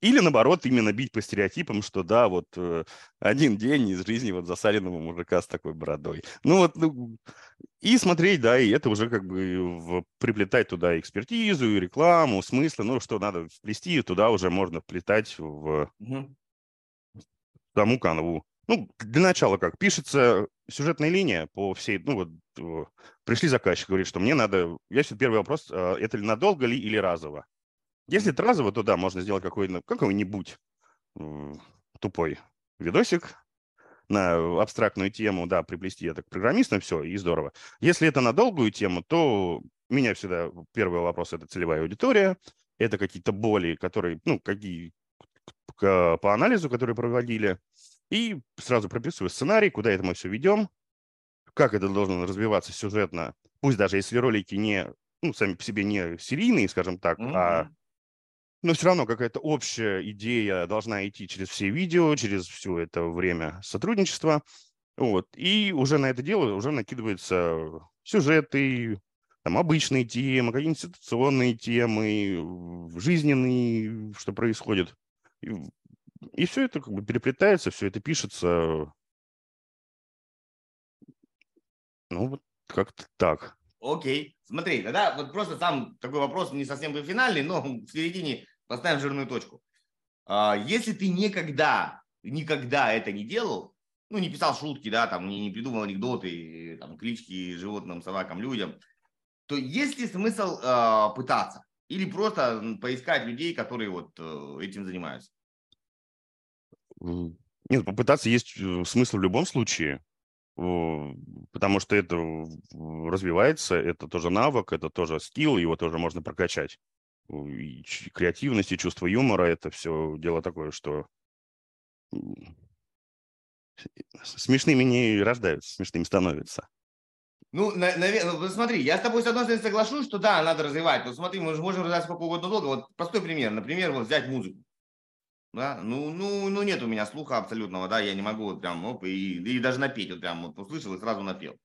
или наоборот именно бить по стереотипам, что да, вот э, один день из жизни вот засаленного мужика с такой бородой. Ну вот, ну, и смотреть, да, и это уже как бы в, приплетать туда экспертизу, и рекламу, смыслы, ну что надо вплести, туда уже можно вплетать в угу. канву. Ну, для начала как, пишется сюжетная линия по всей, ну вот, пришли заказчик, говорит, что мне надо, я все первый вопрос, а, это ли надолго ли или разово? Если это разово, то да, можно сделать какой-нибудь, какой-нибудь тупой видосик на абстрактную тему, да, приплести это к программистам, все, и здорово. Если это на долгую тему, то у меня всегда первый вопрос – это целевая аудитория, это какие-то боли, которые, ну, какие по анализу, которые проводили, и сразу прописываю сценарий, куда это мы все ведем, как это должно развиваться сюжетно, пусть даже если ролики не, ну, сами по себе не серийные, скажем так, mm-hmm. а но все равно какая-то общая идея должна идти через все видео, через все это время сотрудничества. Вот. И уже на это дело уже накидываются сюжеты, там обычные темы, какие-нибудь ситуационные темы, жизненные, что происходит. И, и все это как бы переплетается, все это пишется. Ну, вот как-то так. Окей. Смотри, тогда вот просто сам такой вопрос не совсем финальный, но в середине Поставим жирную точку. А, если ты никогда, никогда это не делал, ну, не писал шутки, да, там, не, не придумал анекдоты, там, клички животным, собакам, людям, то есть ли смысл э, пытаться? Или просто поискать людей, которые вот э, этим занимаются? Нет, попытаться есть э, смысл в любом случае, потому что это развивается, это тоже навык, это тоже скилл, его тоже можно прокачать и креативность, и чувство юмора, это все дело такое, что смешными не рождаются, смешными становятся. Ну, наверное, ну, смотри, я с тобой с одной стороны соглашусь, что да, надо развивать. Вот смотри, мы же можем развивать сколько угодно долго. Вот простой пример. Например, вот взять музыку. Да? Ну, ну, ну, нет у меня слуха абсолютного, да, я не могу вот прям, оп, и, и даже напеть, вот прям вот услышал и сразу напел.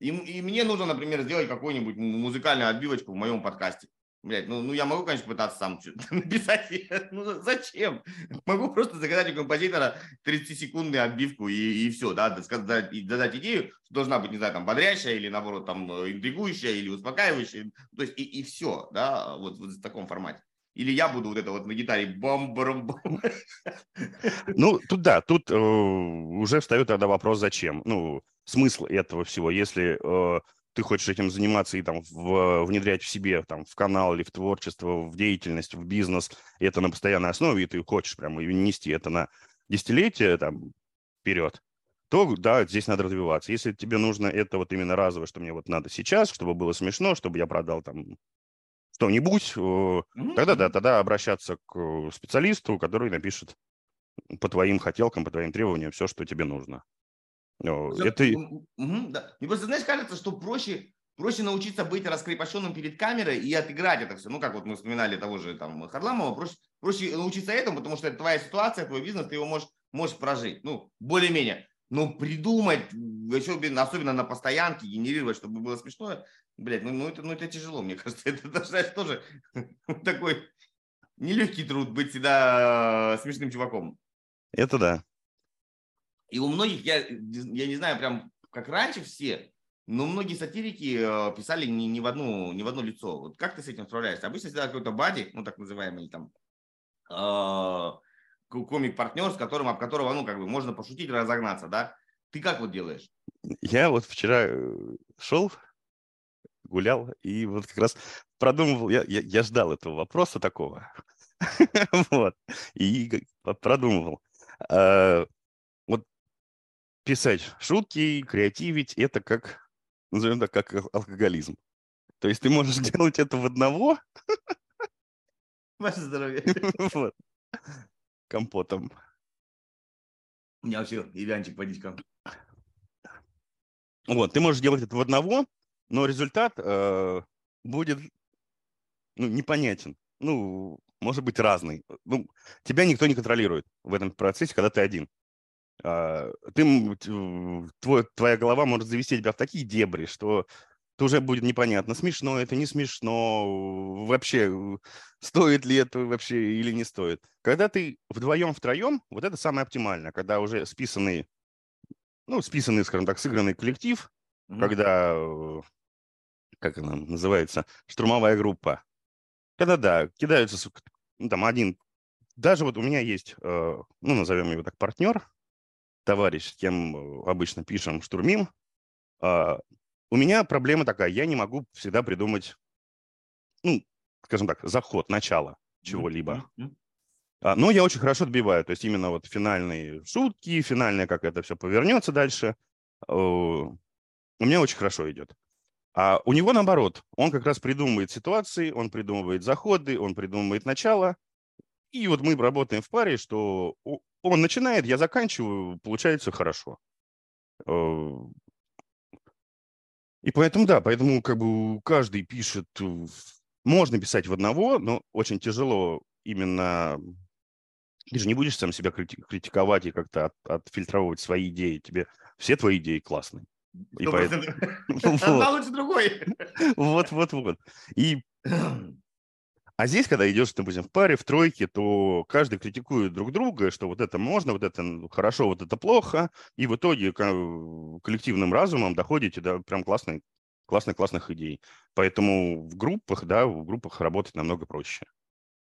И, и мне нужно, например, сделать какую-нибудь музыкальную отбивочку в моем подкасте. Блять, ну, ну я могу, конечно, пытаться сам что-то (laughs) написать. (laughs) Ну зачем? Могу просто заказать у композитора 30-секундную отбивку и, и все, да, сказать, и додать идею, что должна быть, не знаю, там, бодрящая или, наоборот, там, интригующая или успокаивающая. То есть и, и все, да, вот, вот в таком формате. Или я буду вот это вот на гитаре бам барам бам Ну, тут да, тут э, уже встает тогда вопрос, зачем. Ну, смысл этого всего, если э, ты хочешь этим заниматься и там в, внедрять в себе, там, в канал или в творчество, в деятельность, в бизнес, это на постоянной основе, и ты хочешь прямо нести это на десятилетие там вперед, то да, здесь надо развиваться. Если тебе нужно это вот именно разово, что мне вот надо сейчас, чтобы было смешно, чтобы я продал там что-нибудь, mm-hmm. тогда да, тогда обращаться к специалисту, который напишет по твоим хотелкам, по твоим требованиям все, что тебе нужно. Это... Угу, да. Мне просто, знаешь, кажется, что проще, проще научиться быть раскрепощенным перед камерой и отыграть это все. Ну, как вот мы вспоминали того же там Харламова, проще, проще научиться этому, потому что это твоя ситуация, твой бизнес, ты его можешь, можешь прожить. Ну, более-менее. Но придумать, особенно, особенно на постоянке, генерировать, чтобы было смешно, блядь, ну, ну, это, ну это тяжело, мне (laughs) кажется. Это даже тоже (laughs) такой нелегкий труд быть всегда э, смешным чуваком. Это да. И у многих, я, я не знаю, прям как раньше все, но многие сатирики э, писали не, не, в одну, не в одно лицо. Вот как ты с этим справляешься? Обычно всегда какой-то бади, ну так называемый, там э, комик-партнер, с которым, об которого, ну, как бы, можно пошутить, разогнаться, да? Ты как вот делаешь? Я вот вчера э, шел, гулял, и вот как раз продумывал, я, я, я ждал этого вопроса такого, (laughs) вот, и продумывал. А, писать шутки, креативить, это как, назовем так, как алкоголизм. То есть ты можешь (laughs) делать это в одного. Ваше здоровье. (laughs) Вот. Компотом. У меня вообще Иванчик водичка. Вот, ты можешь делать это в одного, но результат э, будет ну, непонятен. Ну, может быть разный. Ну, тебя никто не контролирует в этом процессе, когда ты один. А, ты, твой, твоя голова может завести тебя в такие дебри, что то уже будет непонятно, смешно это, не смешно, вообще стоит ли это вообще или не стоит. Когда ты вдвоем, втроем, вот это самое оптимальное, когда уже списанный, ну, списанный, скажем так, сыгранный коллектив, mm-hmm. когда, как она называется, штурмовая группа, когда, да, кидаются, ну, там, один, даже вот у меня есть, э, ну, назовем его так, партнер, товарищ, с кем э, обычно пишем, штурмим, а, у меня проблема такая, я не могу всегда придумать, ну, скажем так, заход, начало чего-либо. Mm-hmm. Но я очень хорошо отбиваю, то есть именно вот финальные шутки, финальное, как это все повернется дальше, у меня очень хорошо идет. А у него наоборот, он как раз придумывает ситуации, он придумывает заходы, он придумывает начало, и вот мы работаем в паре, что он начинает, я заканчиваю, получается хорошо. И поэтому, да, поэтому как бы каждый пишет, можно писать в одного, но очень тяжело именно... Ты же не будешь сам себя критиковать и как-то от, отфильтровывать свои идеи. Тебе все твои идеи классные. И поэтому... (laughs) (laughs) Лучше другой. Вот, вот, вот. И (clears throat) А здесь, когда идешь, допустим, в паре, в тройке, то каждый критикует друг друга, что вот это можно, вот это хорошо, вот это плохо, и в итоге коллективным разумом доходите до прям классной, классных, классных идей. Поэтому в группах, да, в группах работать намного проще.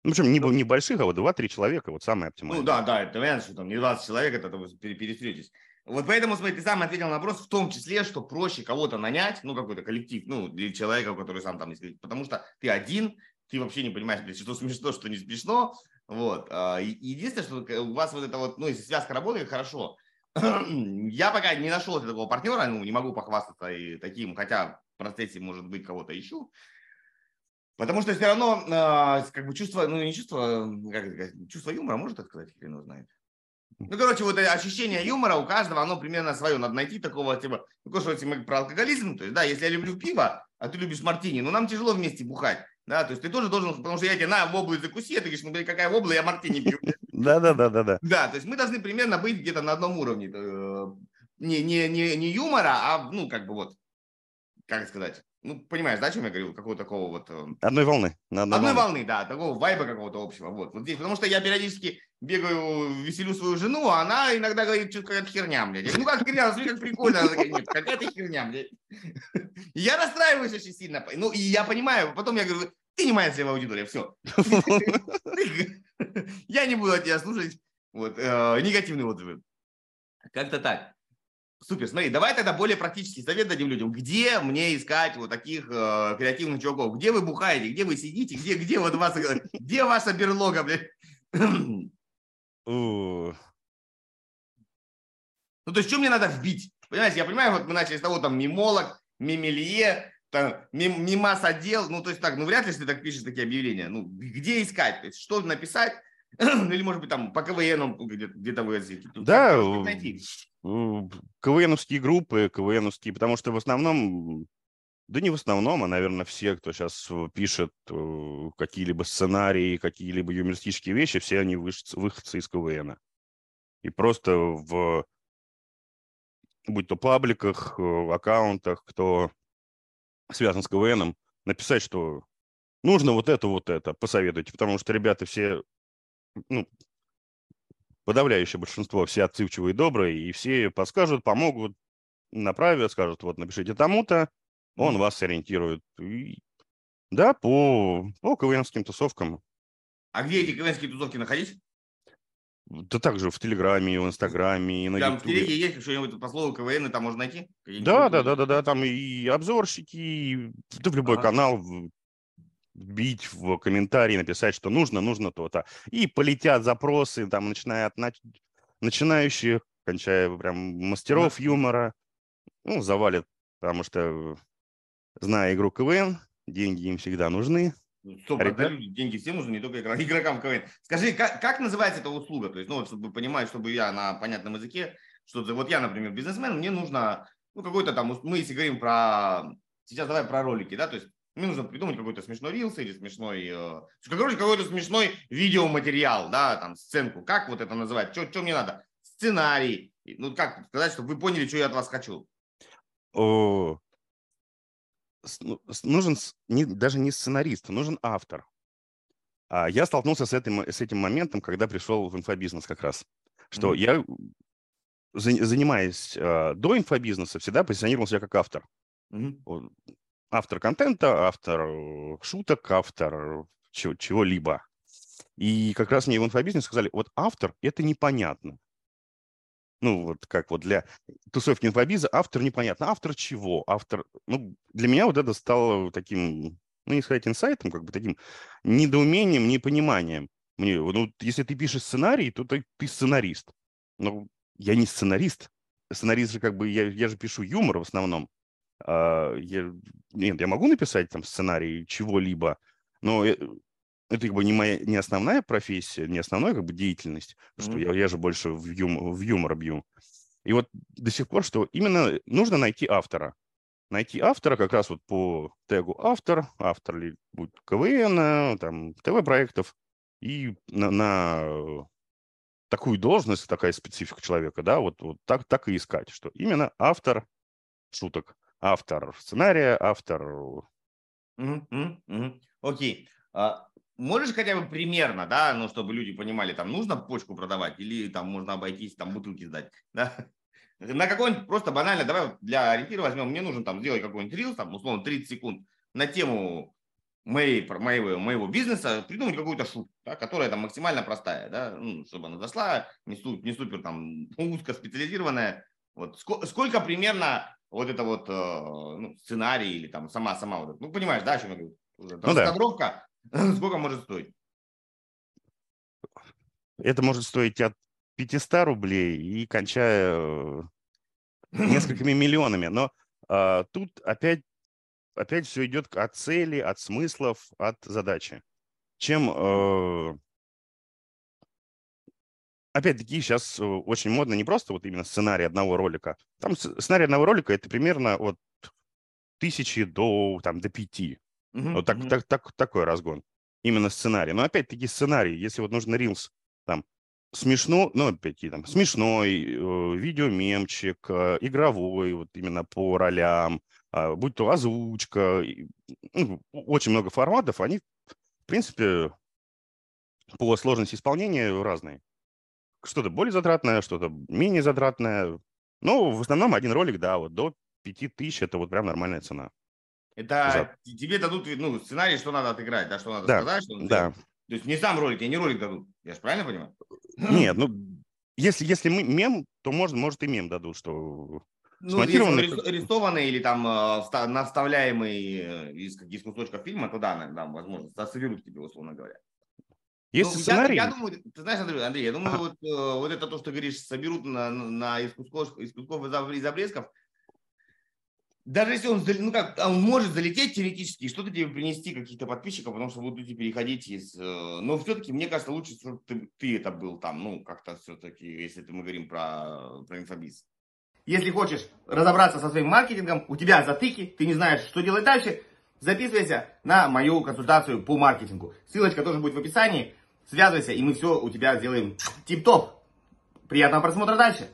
Ну, причем не, ну не больших, а вот 2-3 человека, вот самое оптимальное. Ну да, да, это понятно, что там не 20 человек, это вы перестретесь. Вот поэтому, смотри, ты сам ответил на вопрос в том числе, что проще кого-то нанять, ну, какой-то коллектив, ну, для человека, который сам там, потому что ты один, ты вообще не понимаешь, блядь, что смешно, что не смешно. Вот. А, единственное, что у вас вот это вот, ну, если связка работает, хорошо. (clears throat) Я пока не нашел такого партнера, ну, не могу похвастаться и таким, хотя в процессе, может быть, кого-то ищу. Потому что все равно, э, как бы чувство, ну не чувство, как чувство юмора, может так сказать, хрен его знает. Ну, короче, вот ощущение юмора у каждого, оно примерно свое. Надо найти такого, типа, ну, что если мы про алкоголизм, то есть, да, если я люблю пиво, а ты любишь мартини, ну, нам тяжело вместе бухать. Да, то есть ты тоже должен, потому что я тебе на воблу закуси, а ты говоришь, ну, блин, какая вобла, я мартини пью. Да, да, да, да, да. Да, то есть мы должны примерно быть где-то на одном уровне. Э, не, не, не, не юмора, а, ну, как бы вот, как сказать, ну, понимаешь, да, о чем я говорил? Какого такого вот... Э, одной волны. На одной, одной волны. волны, да, такого вайба какого-то общего. Вот, вот здесь, потому что я периодически бегаю, веселю свою жену, а она иногда говорит, что какая-то херня, блядь. Ну, как херня, смотри, как прикольно. Она такая, нет, какая-то херня, блядь. (laughs) И я расстраиваюсь очень сильно. Ну, и я понимаю, потом я говорю, ты не моя целевая аудитория, все. (laughs) Я не буду от тебя слушать вот, э, негативные отзывы. Как-то так. Супер, смотри, давай тогда более практический совет дадим людям. Где мне искать вот таких э, креативных чуваков? Где вы бухаете? Где вы сидите? Где, где вот вас, где ваша берлога, блядь? (clears throat) Ну, то есть, что мне надо вбить? Понимаете, я понимаю, вот мы начали с того, там, мимолог, мимелье, там, мим, мимас отдел, ну, то есть так, ну, вряд ли ты так пишешь такие объявления. Ну, где искать? То есть, что написать? (clears throat) Или, может быть, там, по КВН где-то, где-то вы Да, КВНовские группы, КВНовские, потому что в основном, да не в основном, а, наверное, все, кто сейчас пишет э, какие-либо сценарии, какие-либо юмористические вещи, все они выходцы из КВН. И просто в, будь то пабликах, э, аккаунтах, кто связан с КВНом, написать, что нужно вот это, вот это, посоветуйте, потому что ребята все, ну, подавляющее большинство все отзывчивые и добрые, и все подскажут, помогут, направят, скажут, вот напишите тому-то, он вас сориентирует. И, да, по, по КВНским тусовкам. А где эти КВНские тусовки находить? Да также в Телеграме, и в Инстаграме, и на Там Ютубе. в Телеге есть что-нибудь по слову КВН, там можно найти? Да, да, да, да, да, там и обзорщики, и ты в любой ага. канал бить в комментарии, написать, что нужно, нужно то-то. И полетят запросы, там, начиная от нач... начинающих, кончая прям мастеров да. юмора. Ну, завалит, потому что, зная игру КВН, деньги им всегда нужны. Ну, стоп, Ребят... люди, деньги всем нужны, не только игрокам КВН. Скажи, как, как называется эта услуга? То есть, ну, чтобы понимать, чтобы я на понятном языке, что вот я, например, бизнесмен, мне нужно, ну, какой-то там, мы если говорим про, сейчас давай про ролики, да, то есть мне нужно придумать какой-то смешной рилс или смешной, э, короче, какой-то смешной видеоматериал, да, там, сценку. Как вот это называть? Что, мне надо? Сценарий. Ну, как сказать, чтобы вы поняли, что я от вас хочу? О, ну, нужен не, даже не сценарист, нужен автор. А я столкнулся с этим, с этим моментом, когда пришел в инфобизнес как раз. Что mm-hmm. я, занимаясь э, до инфобизнеса, всегда позиционировал себя как автор. Mm-hmm. Автор контента, автор э, шуток, автор чего- чего-либо. И как раз мне в инфобизнесе сказали, вот автор – это непонятно. Ну, вот как вот для тусовки инфобиза автор непонятно. Автор чего? Автор... Ну, для меня вот это стало таким, ну, не сказать инсайтом, как бы таким недоумением, непониманием. Мне, ну, если ты пишешь сценарий, то ты, ты сценарист. Ну, я не сценарист. Сценарист же как бы, я, я же пишу юмор в основном. А, я, нет, я могу написать там сценарий чего-либо, но э, это как бы не моя не основная профессия, не основная как бы деятельность, mm-hmm. что я, я же больше в, юм, в юмор бью. И вот до сих пор, что именно нужно найти автора. Найти автора как раз вот по тегу автор, автор ли будет КВН, там, ТВ-проектов, и на, на такую должность, такая специфика человека, да, вот, вот так, так и искать, что именно автор шуток, автор сценария, автор... Mm-hmm. Окей. А, можешь хотя бы примерно, да, ну, чтобы люди понимали, там, нужно почку продавать или там можно обойтись, там, бутылки сдать, (laughs) да? На какой-нибудь, просто банально, давай для ориентира возьмем, мне нужно там сделать какой-нибудь рилс, там, условно, 30 секунд на тему моей, моего, моего бизнеса, придумать какую-то шутку, да, которая там максимально простая, да, ну, чтобы она зашла, не, супер, не супер там (laughs) узко специализированная. Вот сколько, сколько примерно вот это вот э, ну, сценарий или там сама сама вот, ну понимаешь, да, о чем я говорю? Раскадровка, ну, да. (laughs) сколько может стоить? Это может стоить от 500 рублей и кончая э, (laughs) несколькими миллионами. Но а, тут опять опять все идет от цели, от смыслов, от задачи. Чем э, опять-таки сейчас э, очень модно не просто вот именно сценарий одного ролика. Там сценарий одного ролика это примерно от тысячи до там до пяти. Mm-hmm. Вот так, так, так, такой разгон. Именно сценарий. Но опять-таки сценарий, если вот нужно рилс там смешно, ну опять-таки там смешной, э, видеомемчик, э, игровой, вот именно по ролям, а, будь то озвучка, ну, очень много форматов, они, в принципе, по сложности исполнения разные. Что-то более затратное, что-то менее затратное. Но в основном один ролик, да, вот до 5000 это вот прям нормальная цена. Это За... тебе дадут ну, сценарий, что надо отыграть, да, что надо да, сказать, что надо да. То есть не сам ролик, и не ролик дадут. Я же правильно понимаю? Нет, ну если, если мы мем, то может, может и мем дадут, что ну, смонтированный... если рисованный или там э, наставляемый э, из, кусочков фильма, то да, да возможно, соберут тебе, условно говоря. Есть ну, сценарий? Я, я думаю, ты знаешь, Андрей, Андрей я думаю, а. вот, э, вот это то, что говоришь, соберут на, на из кусков, из кусков из обрезков, даже если он, ну как, он может залететь теоретически и что-то тебе принести каких-то подписчиков, потому что будете переходить из... Но все-таки, мне кажется, лучше, чтобы ты, ты это был там, ну, как-то все-таки, если мы говорим про, про инфобиз. Если хочешь разобраться со своим маркетингом, у тебя затыки, ты не знаешь, что делать дальше, записывайся на мою консультацию по маркетингу. Ссылочка тоже будет в описании. Связывайся, и мы все у тебя сделаем тип-топ. Приятного просмотра дальше.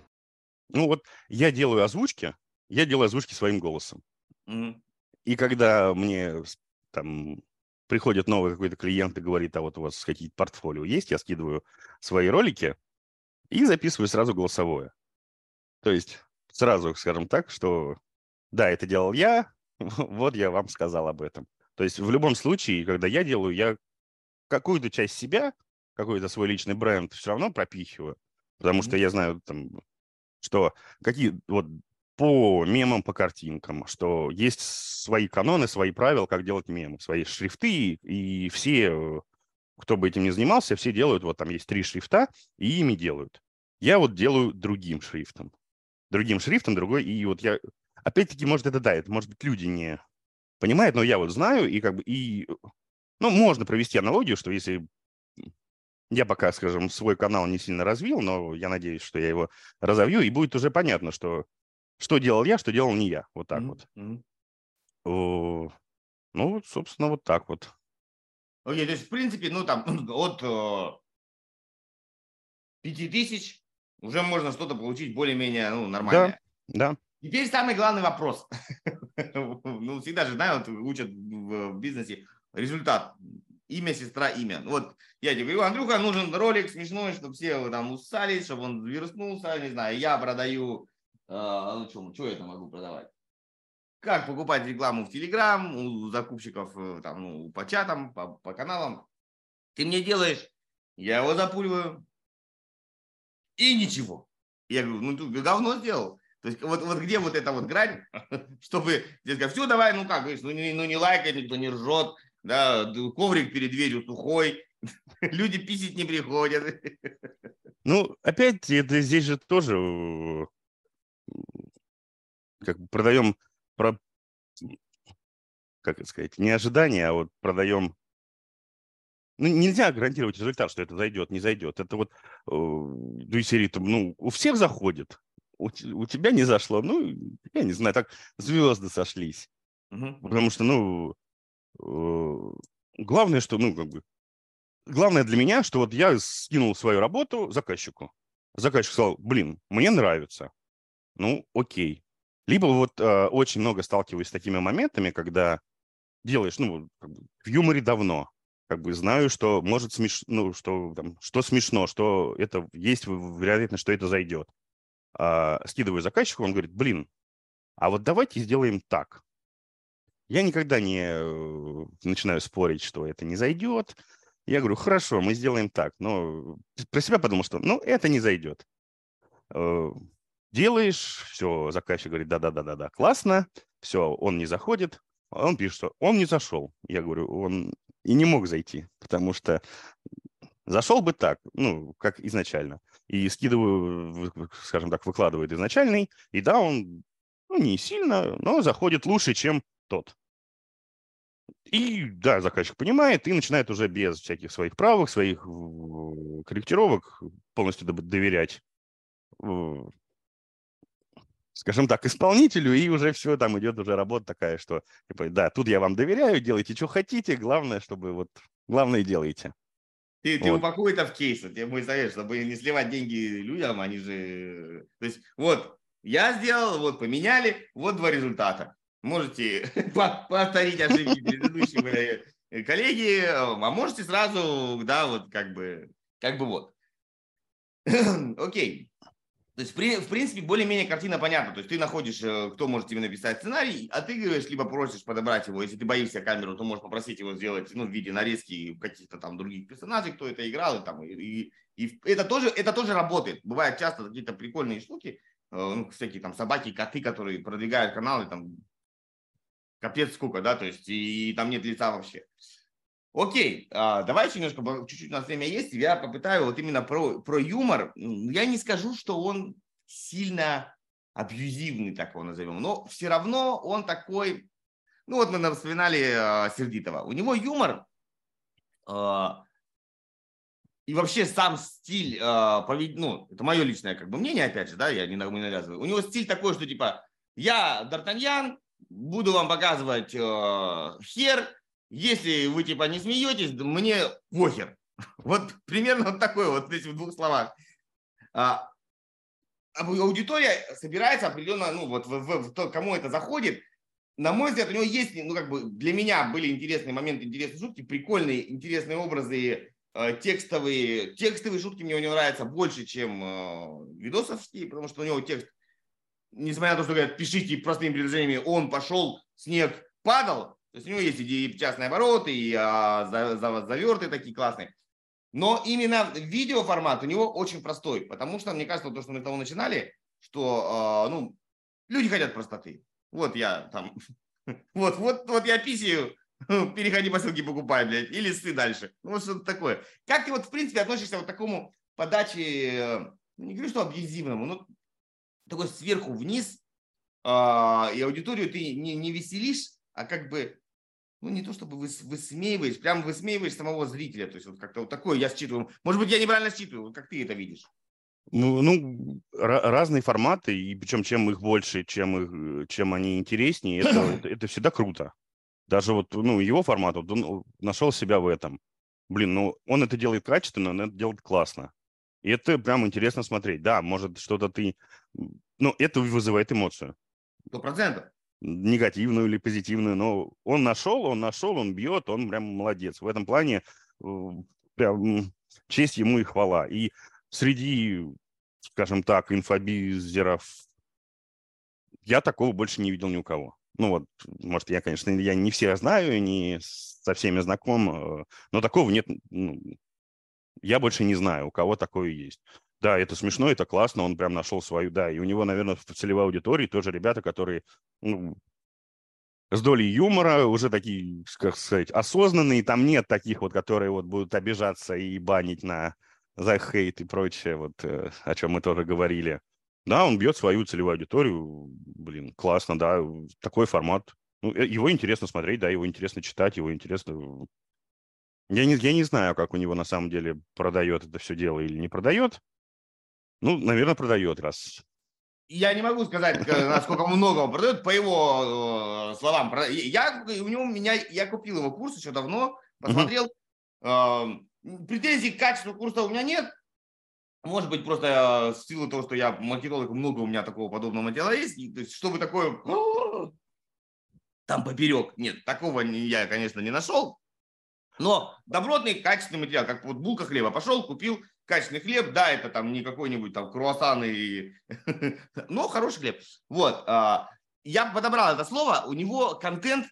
Ну вот я делаю озвучки, я делаю озвучки своим голосом. Mm-hmm. И когда мне там приходит новый какой-то клиент и говорит, а вот у вас какие-то портфолио есть, я скидываю свои ролики и записываю сразу голосовое. То есть сразу скажем так, что да, это делал я, (laughs) вот я вам сказал об этом. То есть в любом случае, когда я делаю, я какую-то часть себя, какой-то свой личный бренд все равно пропихиваю, потому mm-hmm. что я знаю, там, что какие вот по мемам, по картинкам, что есть свои каноны, свои правила, как делать мемы, свои шрифты, и все, кто бы этим не занимался, все делают, вот там есть три шрифта, и ими делают. Я вот делаю другим шрифтом другим шрифтом, другой. И вот я... Опять-таки, может, это да, это, может быть, люди не понимают, но я вот знаю, и как бы... И, ну, можно провести аналогию, что если я пока, скажем, свой канал не сильно развил, но я надеюсь, что я его разовью, и будет уже понятно, что что делал я, что делал не я. Вот так mm-hmm. вот. Mm-hmm. ну, вот, собственно, вот так вот. Окей, okay, то есть, в принципе, ну, там, (clears throat) от э, 5 тысяч уже можно что-то получить более-менее ну, нормальное. Да, да. Теперь самый главный вопрос. (laughs) ну, всегда же, знаешь, вот учат в бизнесе результат. Имя, сестра, имя. Вот я тебе говорю, Андрюха, нужен ролик смешной, чтобы все там усались, чтобы он вернулся, не знаю, я продаю, э, ну что, что я там могу продавать? Как покупать рекламу в Телеграм, у закупщиков э, там, ну, по чатам, по, по каналам. Ты мне делаешь, я его запуливаю, и ничего. Я говорю, ну ты давно сделал. То есть вот, вот где вот эта вот грань, (laughs) чтобы здесь сказать, все, давай, ну как, ну не, ну не лайкает, никто не ржет, да, коврик перед дверью сухой, (laughs) люди писить не приходят. (laughs) Ну, опять, это здесь же тоже э, как бы продаем, про, как это сказать, не ожидания, а вот продаем ну, нельзя гарантировать результат, что это зайдет, не зайдет. Это вот, э, ну, из серии, ну, у всех заходит у, у тебя не зашло. Ну, я не знаю, так звезды сошлись. Угу. Потому что, ну, главное, что, ну, как бы, главное для меня, что вот я скинул свою работу заказчику. Заказчик сказал, блин, мне нравится. Ну, окей. Либо вот э, очень много сталкиваюсь с такими моментами, когда делаешь, ну, как бы, в юморе давно, как бы знаю, что может смеш... ну, что, там, что смешно, что это есть вероятность, что это зайдет э, скидываю заказчику, он говорит, блин, а вот давайте сделаем так. Я никогда не э, начинаю спорить, что это не зайдет. Я говорю, хорошо, мы сделаем так. Но про себя подумал, что ну, это не зайдет. Э, делаешь, все, заказчик говорит, да-да-да-да-да, классно, все, он не заходит. Он пишет, что он не зашел. Я говорю, он и не мог зайти, потому что Зашел бы так, ну, как изначально. И скидываю, скажем так, выкладывает изначальный. И да, он ну, не сильно, но заходит лучше, чем тот. И да, заказчик понимает и начинает уже без всяких своих правок, своих корректировок полностью доверять, скажем так, исполнителю, и уже все, там идет уже работа такая, что, типа, да, тут я вам доверяю, делайте, что хотите, главное, чтобы вот, главное делайте. Ты, вот. ты упакуй это в кейс, тебе мой совет, чтобы не сливать деньги людям, они же... То есть вот, я сделал, вот поменяли, вот два результата. Можете (laughs) повторить ошибки предыдущих э, коллеги, а можете сразу, да, вот как бы, как бы вот. (clears throat) Окей. То есть, в принципе, более-менее картина понятна. То есть ты находишь, э, кто может тебе написать сценарий, отыгрываешь, либо просишь подобрать его. Если ты боишься камеру, то можешь попросить его сделать ну, в виде нарезки каких-то там других персонажей, кто это играл. И, там, и, и, и это, тоже, это тоже работает. Бывают часто какие-то прикольные штуки, э, ну, всякие там собаки, коты, которые продвигают каналы, там капец сколько, да, то есть и, и там нет лица вообще. Окей, а, давайте немножко, чуть-чуть у нас время есть, я попытаю вот именно про, про юмор. Я не скажу, что он сильно абьюзивный, так его назовем, но все равно он такой, ну вот мы вспоминали э, Сердитова, у него юмор э, и вообще сам стиль, э, повед... ну это мое личное как бы мнение, опять же, да, я не навязываю, у него стиль такой, что типа я Д'Артаньян, буду вам показывать э, хер, если вы типа не смеетесь, мне похер. (laughs) Вот примерно вот такой вот здесь в двух словах. А, аудитория собирается определенно, ну вот в, в, в то, кому это заходит. На мой взгляд, у него есть, ну как бы для меня были интересные моменты, интересные шутки, прикольные, интересные образы, э, текстовые. Текстовые шутки мне у него нравятся больше, чем э, видосовские, потому что у него текст, несмотря на то, что говорят, пишите простыми предложениями, он пошел, снег падал, то есть у него есть и частные обороты, и а, за, за, заверты такие классные. Но именно видеоформат у него очень простой, потому что, мне кажется, то, что мы с того начинали, что, э, ну, люди хотят простоты. Вот я там, (laughs) вот, вот, вот я писаю, (laughs) переходи по ссылке, покупай, блядь, или сы дальше. Ну, вот что-то такое. Как ты вот, в принципе, относишься вот к такому подаче, ну, не говорю, что абьюзивному, но такой сверху вниз, э, и аудиторию ты не, не веселишь, а как бы ну, не то чтобы вы, высмеиваешь, прям высмеиваешь самого зрителя. То есть вот как-то вот такое я считываю. Может быть, я неправильно считываю, как ты это видишь? Ну, ну разные форматы, и причем чем их больше, чем, их, чем они интереснее, это, (clears throat) это, это всегда круто. Даже вот, ну, его формат, вот он нашел себя в этом. Блин, ну, он это делает качественно, он это делает классно. И это прям интересно смотреть. Да, может, что-то ты... Ну, это вызывает эмоцию. Сто процентов. Негативную или позитивную, но он нашел, он нашел, он бьет, он прям молодец. В этом плане э, прям честь ему и хвала. И среди, скажем так, инфобизеров я такого больше не видел ни у кого. Ну вот, может, я, конечно, я не всех знаю, не со всеми знаком, э, но такого нет. Ну, я больше не знаю, у кого такое есть. Да, это смешно, это классно, он прям нашел свою, да, и у него, наверное, в целевой аудитории тоже ребята, которые ну, с долей юмора, уже такие, как сказать, осознанные, там нет таких вот, которые вот будут обижаться и банить на за хейт и прочее, вот э, о чем мы тоже говорили. Да, он бьет свою целевую аудиторию, блин, классно, да, такой формат. Ну, э, его интересно смотреть, да, его интересно читать, его интересно... Я не, я не знаю, как у него на самом деле продает это все дело или не продает, ну, наверное, продает раз. Я не могу сказать, насколько много он продает, по его э, словам. Я, у него, меня, я купил его курс еще давно, посмотрел. Э, претензий к качеству курса у меня нет. Может быть, просто э, в силу того, что я маркетолог, много у меня такого подобного материала есть. То есть, чтобы такое там поперек. Нет, такого я, конечно, не нашел. Но добротный, качественный материал, как вот булка хлеба. Пошел, купил, качественный хлеб, да, это там не какой-нибудь там круассан и... (laughs) но хороший хлеб. Вот, а, я подобрал это слово, у него контент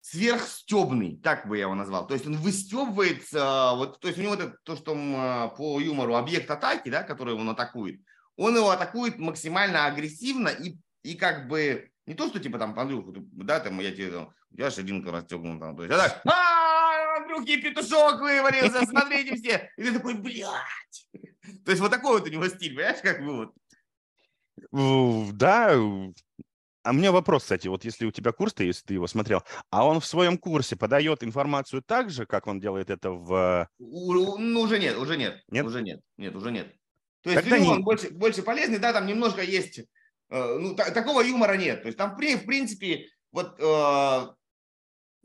сверхстебный, так бы я его назвал. То есть он выстебывается, вот, то есть у него это то, что а, по юмору объект атаки, да, который он атакует, он его атакует максимально агрессивно и, и как бы не то, что типа там, Андрюх, да, там я тебе, там, я ширинка расстегнул, там, то есть, а так, Андрюхи, петушок вывалился, смотрите все. И ты такой, блядь. То есть вот такой вот у него стиль, понимаешь, как бы вот. Да, а у меня вопрос, кстати, вот если у тебя курс, ты, если ты его смотрел, а он в своем курсе подает информацию так же, как он делает это в... Ну, уже нет, уже нет. Нет? Уже нет, нет, уже нет. То есть Тогда не... он больше, больше полезный, да, там немножко есть, э, ну, та, такого юмора нет. То есть там, в принципе, вот э,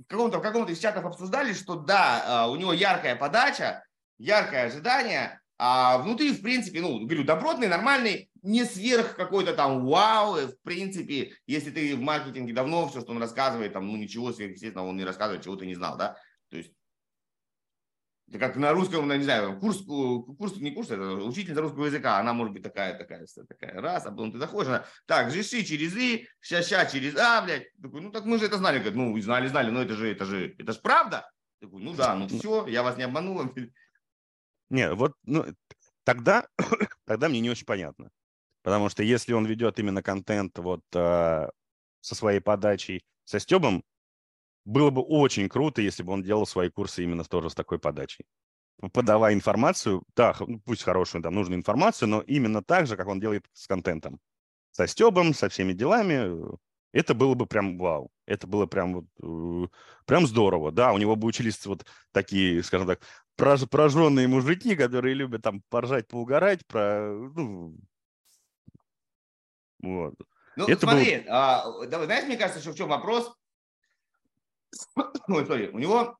в каком-то в каком из чатов обсуждали, что да, а, у него яркая подача, яркое ожидание, а внутри, в принципе, ну, говорю, добротный, нормальный, не сверх какой-то там вау, в принципе, если ты в маркетинге давно, все, что он рассказывает, там, ну, ничего сверхъестественного он не рассказывает, чего ты не знал, да, то есть как на русском, ну, не знаю, курс, курс не курс, это учительница русского языка, она может быть такая, такая, такая, раз, а потом ты заходишь, она, так, жиши через и, ща, ща через а, блядь. Такой, ну так мы же это знали, говорит, ну, знали, знали, но это же, это же, это же правда. Такой, ну да, ну все, я вас не обманула. Не, вот, ну, тогда, (coughs) тогда мне не очень понятно. Потому что если он ведет именно контент вот э, со своей подачей, со Стебом, было бы очень круто, если бы он делал свои курсы именно тоже с такой подачей. Подавая информацию, да, ну, пусть хорошую, там, нужную информацию, но именно так же, как он делает с контентом. Со стебом, со всеми делами. Это было бы прям вау. Это было прям вот, э, прям здорово. Да, у него бы учились вот такие, скажем так, прож, прожженные мужики, которые любят там поржать, поугарать, про, ну, вот. Ну, это смотри, был... а, знаешь, мне кажется, что в чем вопрос? (coughs) Ой, sorry, у него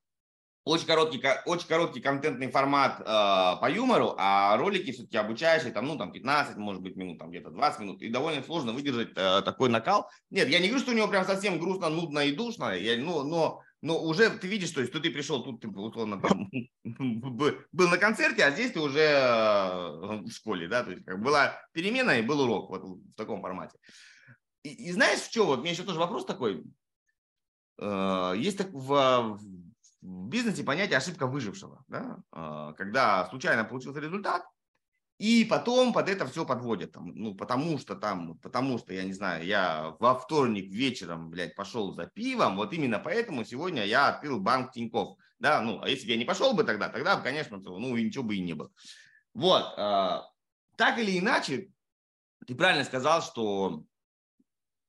очень короткий, очень короткий контентный формат э, по юмору, а ролики все-таки обучающие, там, ну, там 15, может быть, минут, там где-то 20 минут, и довольно сложно выдержать э, такой накал. Нет, я не говорю, что у него прям совсем грустно, нудно и душно, я, ну, но, но уже ты видишь, то есть, что ты пришел, тут ты, условно, там, (laughs) был на концерте, а здесь ты уже э, в школе, да, то есть, как была перемена и был урок вот в таком формате. И, и знаешь, в чем, вот, меня еще тоже вопрос такой, есть так в, в бизнесе понятие ошибка выжившего, да? Э, когда случайно получился результат, и потом под это все подводят, ну, потому что там, потому что, я не знаю, я во вторник вечером, блядь, пошел за пивом, вот именно поэтому сегодня я открыл банк Тиньков, да, ну, а если бы я не пошел бы тогда, тогда, конечно, то, ну, ничего бы и не было. Вот, э, так или иначе, ты правильно сказал, что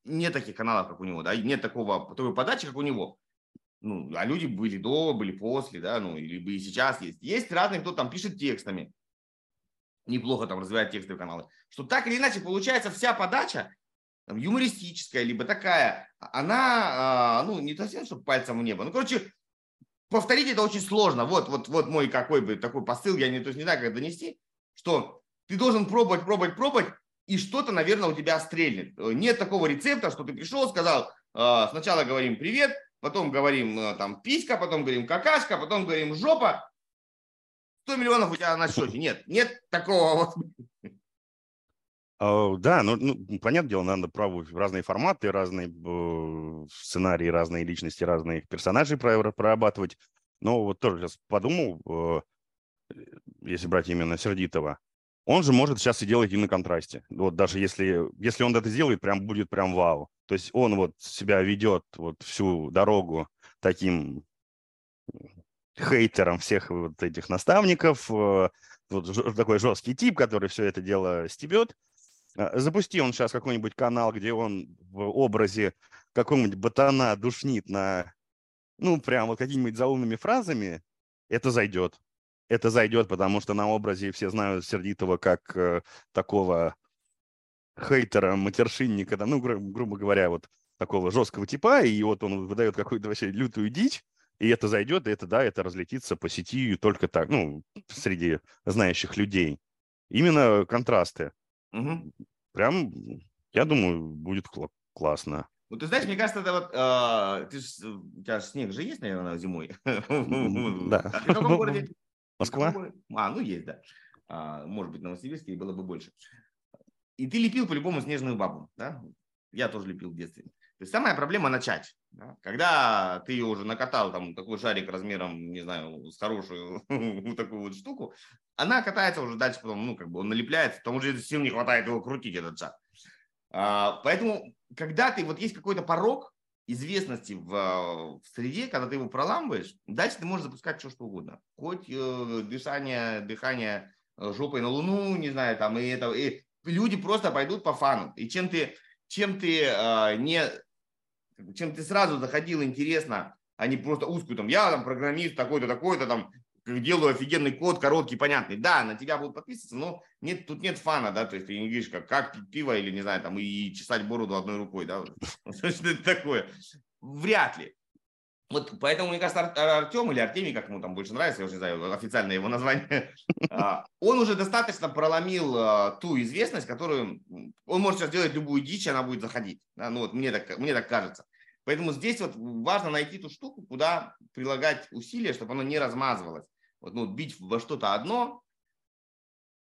нет таких каналов, как у него, да, нет такого, такой подачи, как у него. Ну, а люди были до, были после, да, ну, либо и сейчас есть. Есть разные, кто там пишет текстами, неплохо там развивает текстовые каналы. Что так или иначе получается вся подача, там, юмористическая, либо такая, она, а, ну, не совсем, чтобы пальцем в небо. Ну, короче, повторить это очень сложно. Вот, вот, вот мой какой бы такой посыл, я не, то есть не знаю, как донести, что ты должен пробовать, пробовать, пробовать, и что-то, наверное, у тебя стрельнет. Нет такого рецепта, что ты пришел, сказал, э, сначала говорим привет, потом говорим э, там писька, потом говорим какашка, потом говорим жопа. 100 миллионов у тебя на счете. Нет, нет такого вот. Да, ну, ну, понятное дело, надо пробовать разные форматы, разные э, сценарии, разные личности, разные персонажей прорабатывать. Но вот тоже сейчас подумал, э, если брать именно Сердитова, он же может сейчас и делать и на контрасте. Вот даже если, если он это сделает, прям будет прям вау. То есть он вот себя ведет вот всю дорогу таким хейтером всех вот этих наставников, э, вот такой жесткий тип, который все это дело стебет. А, запусти он сейчас какой-нибудь канал, где он в образе какого-нибудь ботана душнит на, ну, прям вот какими-нибудь заумными фразами, это зайдет. Это зайдет, потому что на образе все знают Сердитого как э, такого хейтера, матершинника, там, ну, гру- грубо говоря, вот такого жесткого типа, и вот он выдает какую-то вообще лютую дичь, и это зайдет, и это, да, это разлетится по сети только так, ну, среди знающих людей. Именно контрасты. Угу. Прям, я думаю, будет кл- классно. Ну, ты знаешь, мне кажется, это вот, э, ты ж, у тебя же снег же есть, наверное, зимой? (laughs) Да. А ты в каком (laughs) городе? Москва? А, ну есть, да. А, может быть, Новосибирске было бы больше. И ты лепил по-любому снежную бабу, да? Я тоже лепил в детстве. То есть самая проблема начать. Да? Когда ты ее уже накатал, там такой шарик размером, не знаю, с хорошую (laughs) такую вот штуку, она катается уже дальше, потом, ну, как бы он налепляется, потому что сил не хватает его крутить, этот шар. А, поэтому, когда ты, вот есть какой-то порог известности в, в среде, когда ты его проламываешь, дальше ты можешь запускать все, что угодно. Хоть э, дышание, дыхание э, жопой на луну, не знаю, там, и это, и люди просто пойдут по фану. И чем ты, чем ты э, не чем ты сразу заходил интересно, а не просто узкую, там, я там программист такой-то, такой-то, там, делаю офигенный код, короткий, понятный. Да, на тебя будут подписываться, но нет, тут нет фана, да, то есть ты не видишь, как, как пить пиво или, не знаю, там, и чесать бороду одной рукой, да, (laughs) что это такое? Вряд ли. Вот поэтому, мне кажется, Артем или Артемий, как ему там больше нравится, я уже не знаю официальное его название, (laughs) а, он уже достаточно проломил а, ту известность, которую он может сейчас делать любую дичь, она будет заходить. Ну вот мне так, мне так кажется. Поэтому здесь вот важно найти ту штуку, куда прилагать усилия, чтобы оно не размазывалось. Вот, ну, бить во что-то одно,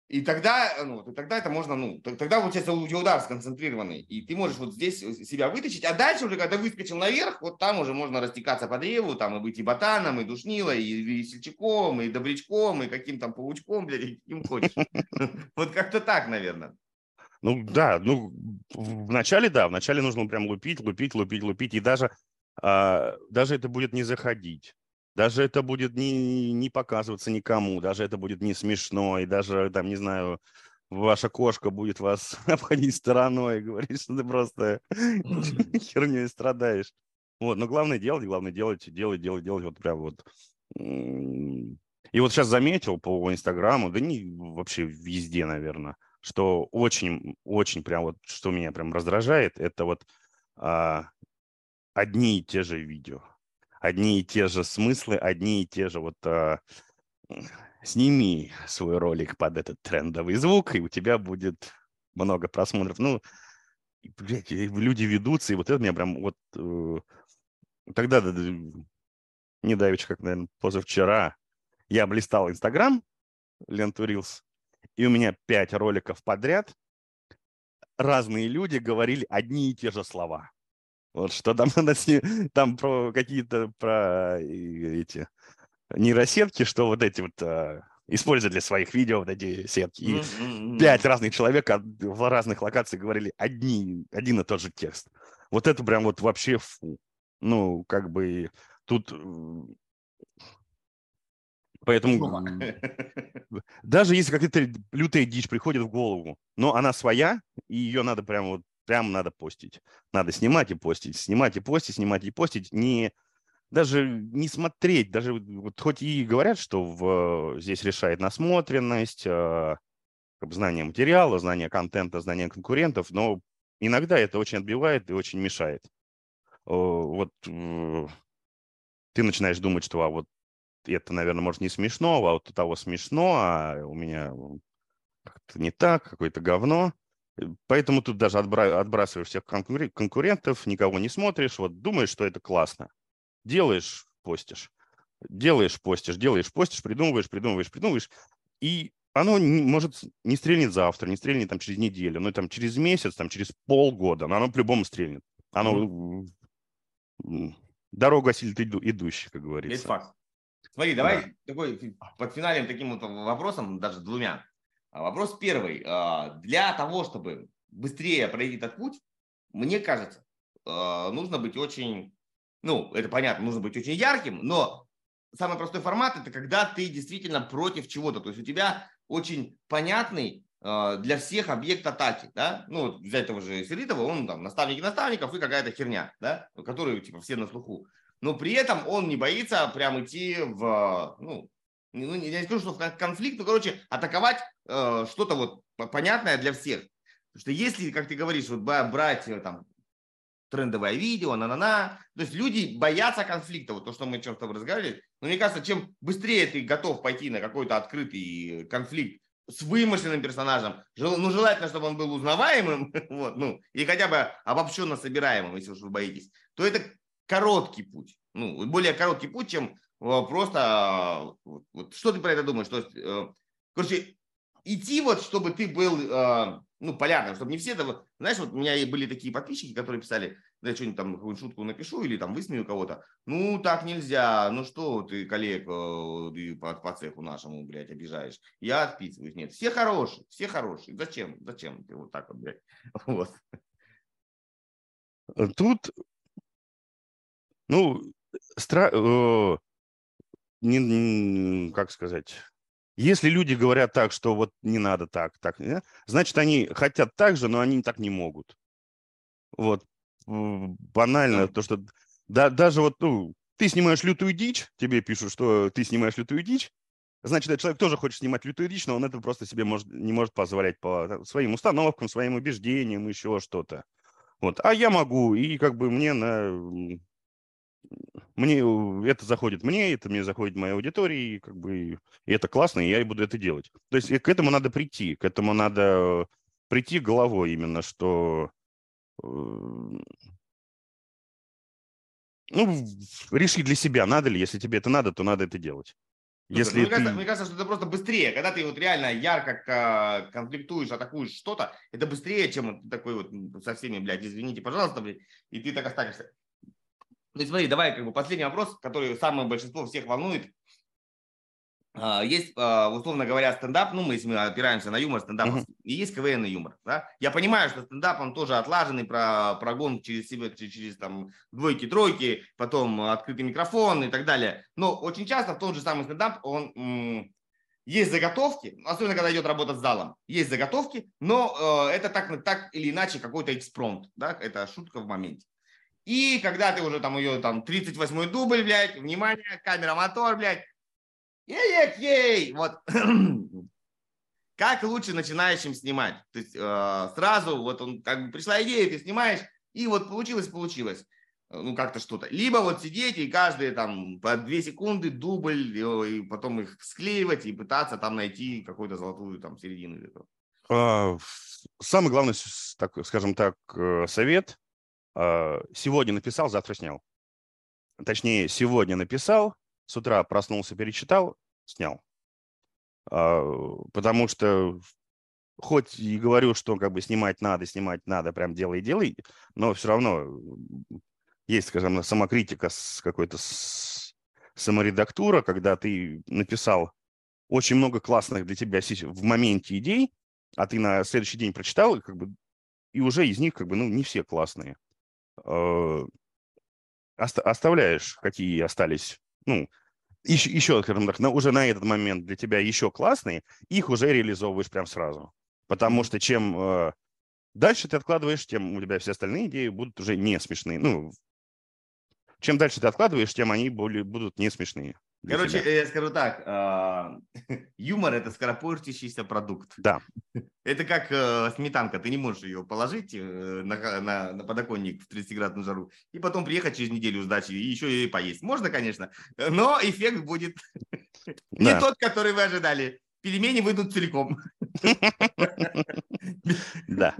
и тогда, ну, и тогда это можно, ну, тогда получается у тебя удар сконцентрированный, и ты можешь вот здесь себя вытащить, а дальше уже, когда выскочил наверх, вот там уже можно растекаться по древу, там и быть и ботаном, и душнилой, и весельчаком, и добрячком, и каким там паучком, блядь, и каким хочешь. (laughs) Вот как-то так, наверное. Ну да, ну вначале да, вначале нужно прям лупить, лупить, лупить, лупить, и даже, а, даже это будет не заходить, даже это будет не, не показываться никому, даже это будет не смешно, и даже там, не знаю, ваша кошка будет вас (laughs) обходить стороной и говорить, что ты просто херней страдаешь. Вот, но главное делать, главное делать, делать, делать, делать, вот прям вот. И вот сейчас заметил по Инстаграму, да не вообще везде, наверное, что очень, очень прям вот, что меня прям раздражает, это вот а, одни и те же видео, одни и те же смыслы, одни и те же вот а, сними свой ролик под этот трендовый звук, и у тебя будет много просмотров. Ну, блядь, люди ведутся, и вот это меня прям вот э, тогда, не давеча, как, наверное, позавчера, я блистал Инстаграм, ленту Reels, и у меня пять роликов подряд разные люди говорили одни и те же слова. Вот что там, (laughs) там про какие-то про эти нейросетки, что вот эти вот а, используют для своих видео вот эти сетки. И mm-hmm. пять разных человек в разных локациях говорили одни, один и тот же текст. Вот это прям вот вообще фу. Ну, как бы тут Поэтому (laughs) даже если какая-то лютая дичь приходит в голову, но она своя, и ее надо прямо вот прям надо постить. Надо снимать и постить, снимать и постить, снимать и постить. Не, даже не смотреть, даже вот хоть и говорят, что в, здесь решает насмотренность, э, знание материала, знание контента, знание конкурентов, но иногда это очень отбивает и очень мешает. Вот ты начинаешь думать, что а вот это, наверное, может, не смешно, а вот у того смешно, а у меня как-то не так, какое-то говно. Поэтому тут даже отбра- отбрасываешь всех конкурентов, никого не смотришь, вот думаешь, что это классно. Делаешь, постишь. Делаешь, постишь, делаешь, постишь, придумываешь, придумываешь, придумываешь. И оно не, может не стрельнет завтра, не стрельнет там через неделю, но там через месяц, там через полгода, но оно по-любому стрельнет. Оно дорога осилит иду, идущий, как говорится. Это факт. Смотри, давай да. такой под финалем таким вот вопросом, даже двумя. А вопрос первый. А, для того, чтобы быстрее пройти этот путь, мне кажется, а, нужно быть очень, ну, это понятно, нужно быть очень ярким, но самый простой формат это когда ты действительно против чего-то. То есть у тебя очень понятный для всех объект атаки, да, ну вот взять того же Селитова, он там наставники наставников и какая-то херня, да, которые типа все на слуху, но при этом он не боится прям идти в, ну, ну не, не скажу, что конфликт, но, короче, атаковать э, что-то вот понятное для всех. Потому что если, как ты говоришь, вот брать э, там трендовое видео, на-на-на. То есть люди боятся конфликта, вот то, что мы чем-то разговаривали. Но мне кажется, чем быстрее ты готов пойти на какой-то открытый конфликт с вымышленным персонажем, ну, желательно, чтобы он был узнаваемым, (laughs) вот, ну, и хотя бы обобщенно собираемым, если уж вы боитесь, то это короткий путь. Ну, более короткий путь, чем э, просто... Вот, вот, что ты про это думаешь? То есть, э, короче, идти вот, чтобы ты был э, ну, полярным, чтобы не все это... Знаешь, вот у меня были такие подписчики, которые писали, да что-нибудь там, какую-нибудь шутку напишу или там высмею кого-то. Ну, так нельзя. Ну, что ты коллег э, ты по, по цеху нашему, блядь, обижаешь? Я отписываюсь. Нет, все хорошие, все хорошие. Зачем? Зачем ты вот так вот, блядь? (laughs) Вот. Тут, ну, стра... Э, не, как сказать если люди говорят так, что вот не надо так, так, значит, они хотят так же, но они так не могут. Вот. Банально, то, что да, даже вот, ну, ты снимаешь лютую дичь, тебе пишут, что ты снимаешь лютую дичь, значит, этот человек тоже хочет снимать лютую дичь, но он это просто себе может, не может позволять по своим установкам, своим убеждениям, еще что-то. Вот. А я могу, и как бы мне на мне это заходит мне, это мне заходит моей аудитории, и как бы и это классно, и я и буду это делать. То есть к этому надо прийти, к этому надо прийти головой именно, что э, ну, реши для себя, надо ли, если тебе это надо, то надо это делать. Слушай, если мне, ты... кажется, мне кажется, что это просто быстрее. Когда ты вот реально ярко конфликтуешь, атакуешь что-то, это быстрее, чем такой вот со всеми, блядь, извините, пожалуйста, блядь, и ты так останешься. Ну, и смотри, давай как бы последний вопрос, который самое большинство всех волнует. А, есть, а, условно говоря, стендап, ну, мы, если мы опираемся на юмор, стендап, uh-huh. и есть КВН и юмор. Да? Я понимаю, что стендап, он тоже отлаженный, про прогон через себя, через там двойки, тройки, потом открытый микрофон и так далее. Но очень часто в тот же самый стендап, он м- есть заготовки, особенно когда идет работа с залом, есть заготовки, но э, это так, так или иначе какой-то экспромт, да, это шутка в моменте. И когда ты уже там ее там 38-й дубль, блядь, внимание, камера, мотор, блядь, ей-ей-ей, вот. (clears throat) как лучше начинающим снимать? То есть э, сразу вот он как бы пришла идея, ты снимаешь, и вот получилось, получилось. Ну, как-то что-то. Либо вот сидеть и каждые там по две секунды дубль, и потом их склеивать и пытаться там найти какую-то золотую там середину. А, самый главный, так, скажем так, э, совет сегодня написал, завтра снял. Точнее, сегодня написал, с утра проснулся, перечитал, снял. А, потому что хоть и говорю, что как бы снимать надо, снимать надо, прям делай, делай, но все равно есть, скажем, самокритика с какой-то саморедактура, когда ты написал очень много классных для тебя в моменте идей, а ты на следующий день прочитал, как бы, и уже из них как бы, ну, не все классные. Э, оставляешь, какие остались, ну, еще, еще скажем так, на, уже на этот момент для тебя еще классные, их уже реализовываешь прям сразу. Потому что чем э, дальше ты откладываешь, тем у тебя все остальные идеи будут уже не смешные. Ну, чем дальше ты откладываешь, тем они более, будут не смешные. Короче, тебя. я скажу так, а, (laughs) юмор – это скоропортящийся продукт. Да. (laughs) Это как э, сметанка, ты не можешь ее положить э, на, на, на подоконник в 30-градусную жару и потом приехать через неделю сдачи и еще ее поесть. Можно, конечно, но эффект будет (laughs) не тот, который вы ожидали. Пельмени выйдут целиком. Да.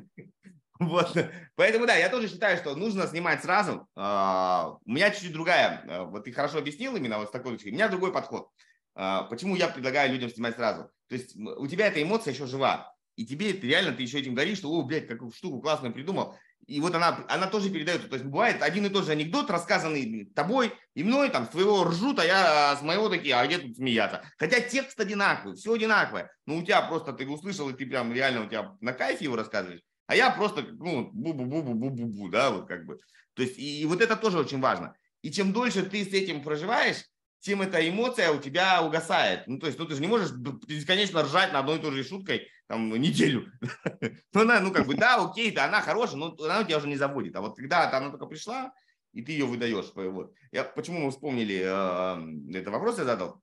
Вот. Поэтому, да, я тоже считаю, что нужно снимать сразу. А, у меня чуть-чуть другая, а, вот ты хорошо объяснил именно вот с такой точки. У меня другой подход. А, почему я предлагаю людям снимать сразу? То есть у тебя эта эмоция еще жива. И тебе реально, ты еще этим горишь, что, о, блядь, какую штуку классную придумал. И вот она, она тоже передает. То есть бывает один и тот же анекдот, рассказанный тобой и мной, там, с твоего ржут, а я с моего такие, а где тут смеяться? Хотя текст одинаковый, все одинаковое. Но у тебя просто, ты услышал, и ты прям реально у тебя на кайфе его рассказываешь. А я просто, ну, бу-бу-бу-бу-бу-бу, да, вот как бы. То есть, и, и вот это тоже очень важно. И чем дольше ты с этим проживаешь, тем эта эмоция у тебя угасает. Ну, то есть, ну, ты же не можешь бесконечно ржать на одной и той же шуткой там неделю. (laughs) ну, она, ну, как бы, да, окей, да, она хорошая, но она тебя уже не заводит. А вот когда она только пришла, и ты ее выдаешь. Вот. Я, почему мы вспомнили, э, это вопрос я задал.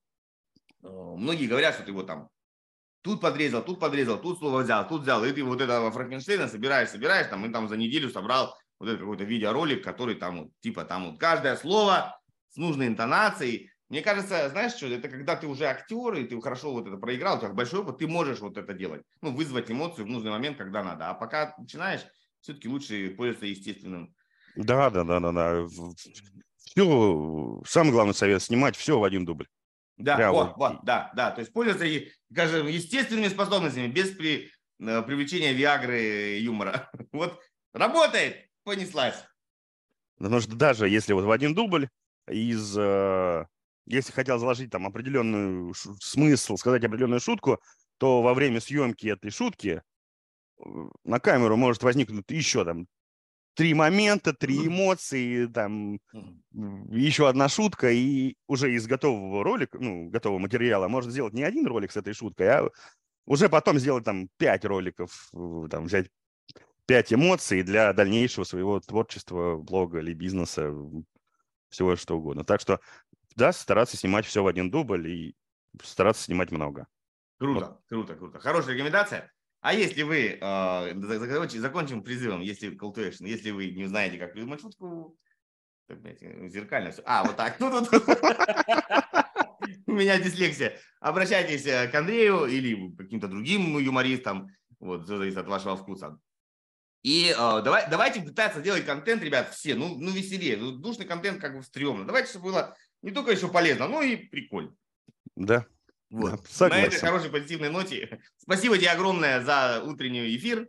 Э, многие говорят, что ты вот там тут подрезал, тут подрезал, тут слово взял, тут взял, и ты вот этого Франкенштейна собираешь, собираешь, там, и там за неделю собрал вот этот какой-то видеоролик, который там, типа, там вот каждое слово с нужной интонацией, мне кажется, знаешь что, это когда ты уже актер, и ты хорошо вот это проиграл, у тебя большой опыт, ты можешь вот это делать. Ну, вызвать эмоцию в нужный момент, когда надо. А пока начинаешь, все-таки лучше пользоваться естественным. Да, да, да, да, да. Все, самый главный совет, снимать все в один дубль. Да, Прямо. вот, вот, да, да. То есть пользоваться, скажем, естественными способностями, без при, э, привлечения Виагры и юмора. (laughs) Вот работает, понеслась. Потому что даже если вот в один дубль из э, если хотел заложить там определенную смысл, сказать определенную шутку, то во время съемки этой шутки э, на камеру может возникнуть еще там три момента, три эмоции, там еще одна шутка, и уже из готового ролика, ну, готового материала можно сделать не один ролик с этой шуткой, а уже потом сделать там пять роликов, там взять пять эмоций для дальнейшего своего творчества, блога или бизнеса, всего что угодно. Так что да, стараться снимать все в один дубль и стараться снимать много. Круто, вот. круто, круто. Хорошая рекомендация. А если вы, э, закончим призывом, если call to action, если вы не знаете, как придумать шутку, зеркально все. А, вот так. (laughs) У меня дислексия. Обращайтесь э, к Андрею или каким-то другим юмористам. Вот, все зависит от вашего вкуса. И э, давай, давайте пытаться делать контент, ребят, все, ну, ну веселее. Ну, душный контент как бы стрёмно. Давайте, чтобы было не только еще полезно, но и прикольно. Да. Вот. Да, На этой хорошей позитивной ноте. (laughs) Спасибо тебе огромное за утренний эфир.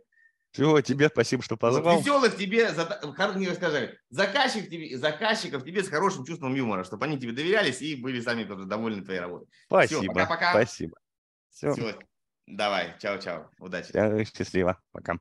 Всего тебе спасибо, что позвал. Вот, веселых тебе, не расскажи, заказчик тебе, заказчиков тебе с хорошим чувством юмора, чтобы они тебе доверялись и были сами тоже довольны твоей работой. Спасибо. пока-пока. Спасибо. Все. Все. Давай, чао-чао. Удачи. Счастливо. Пока.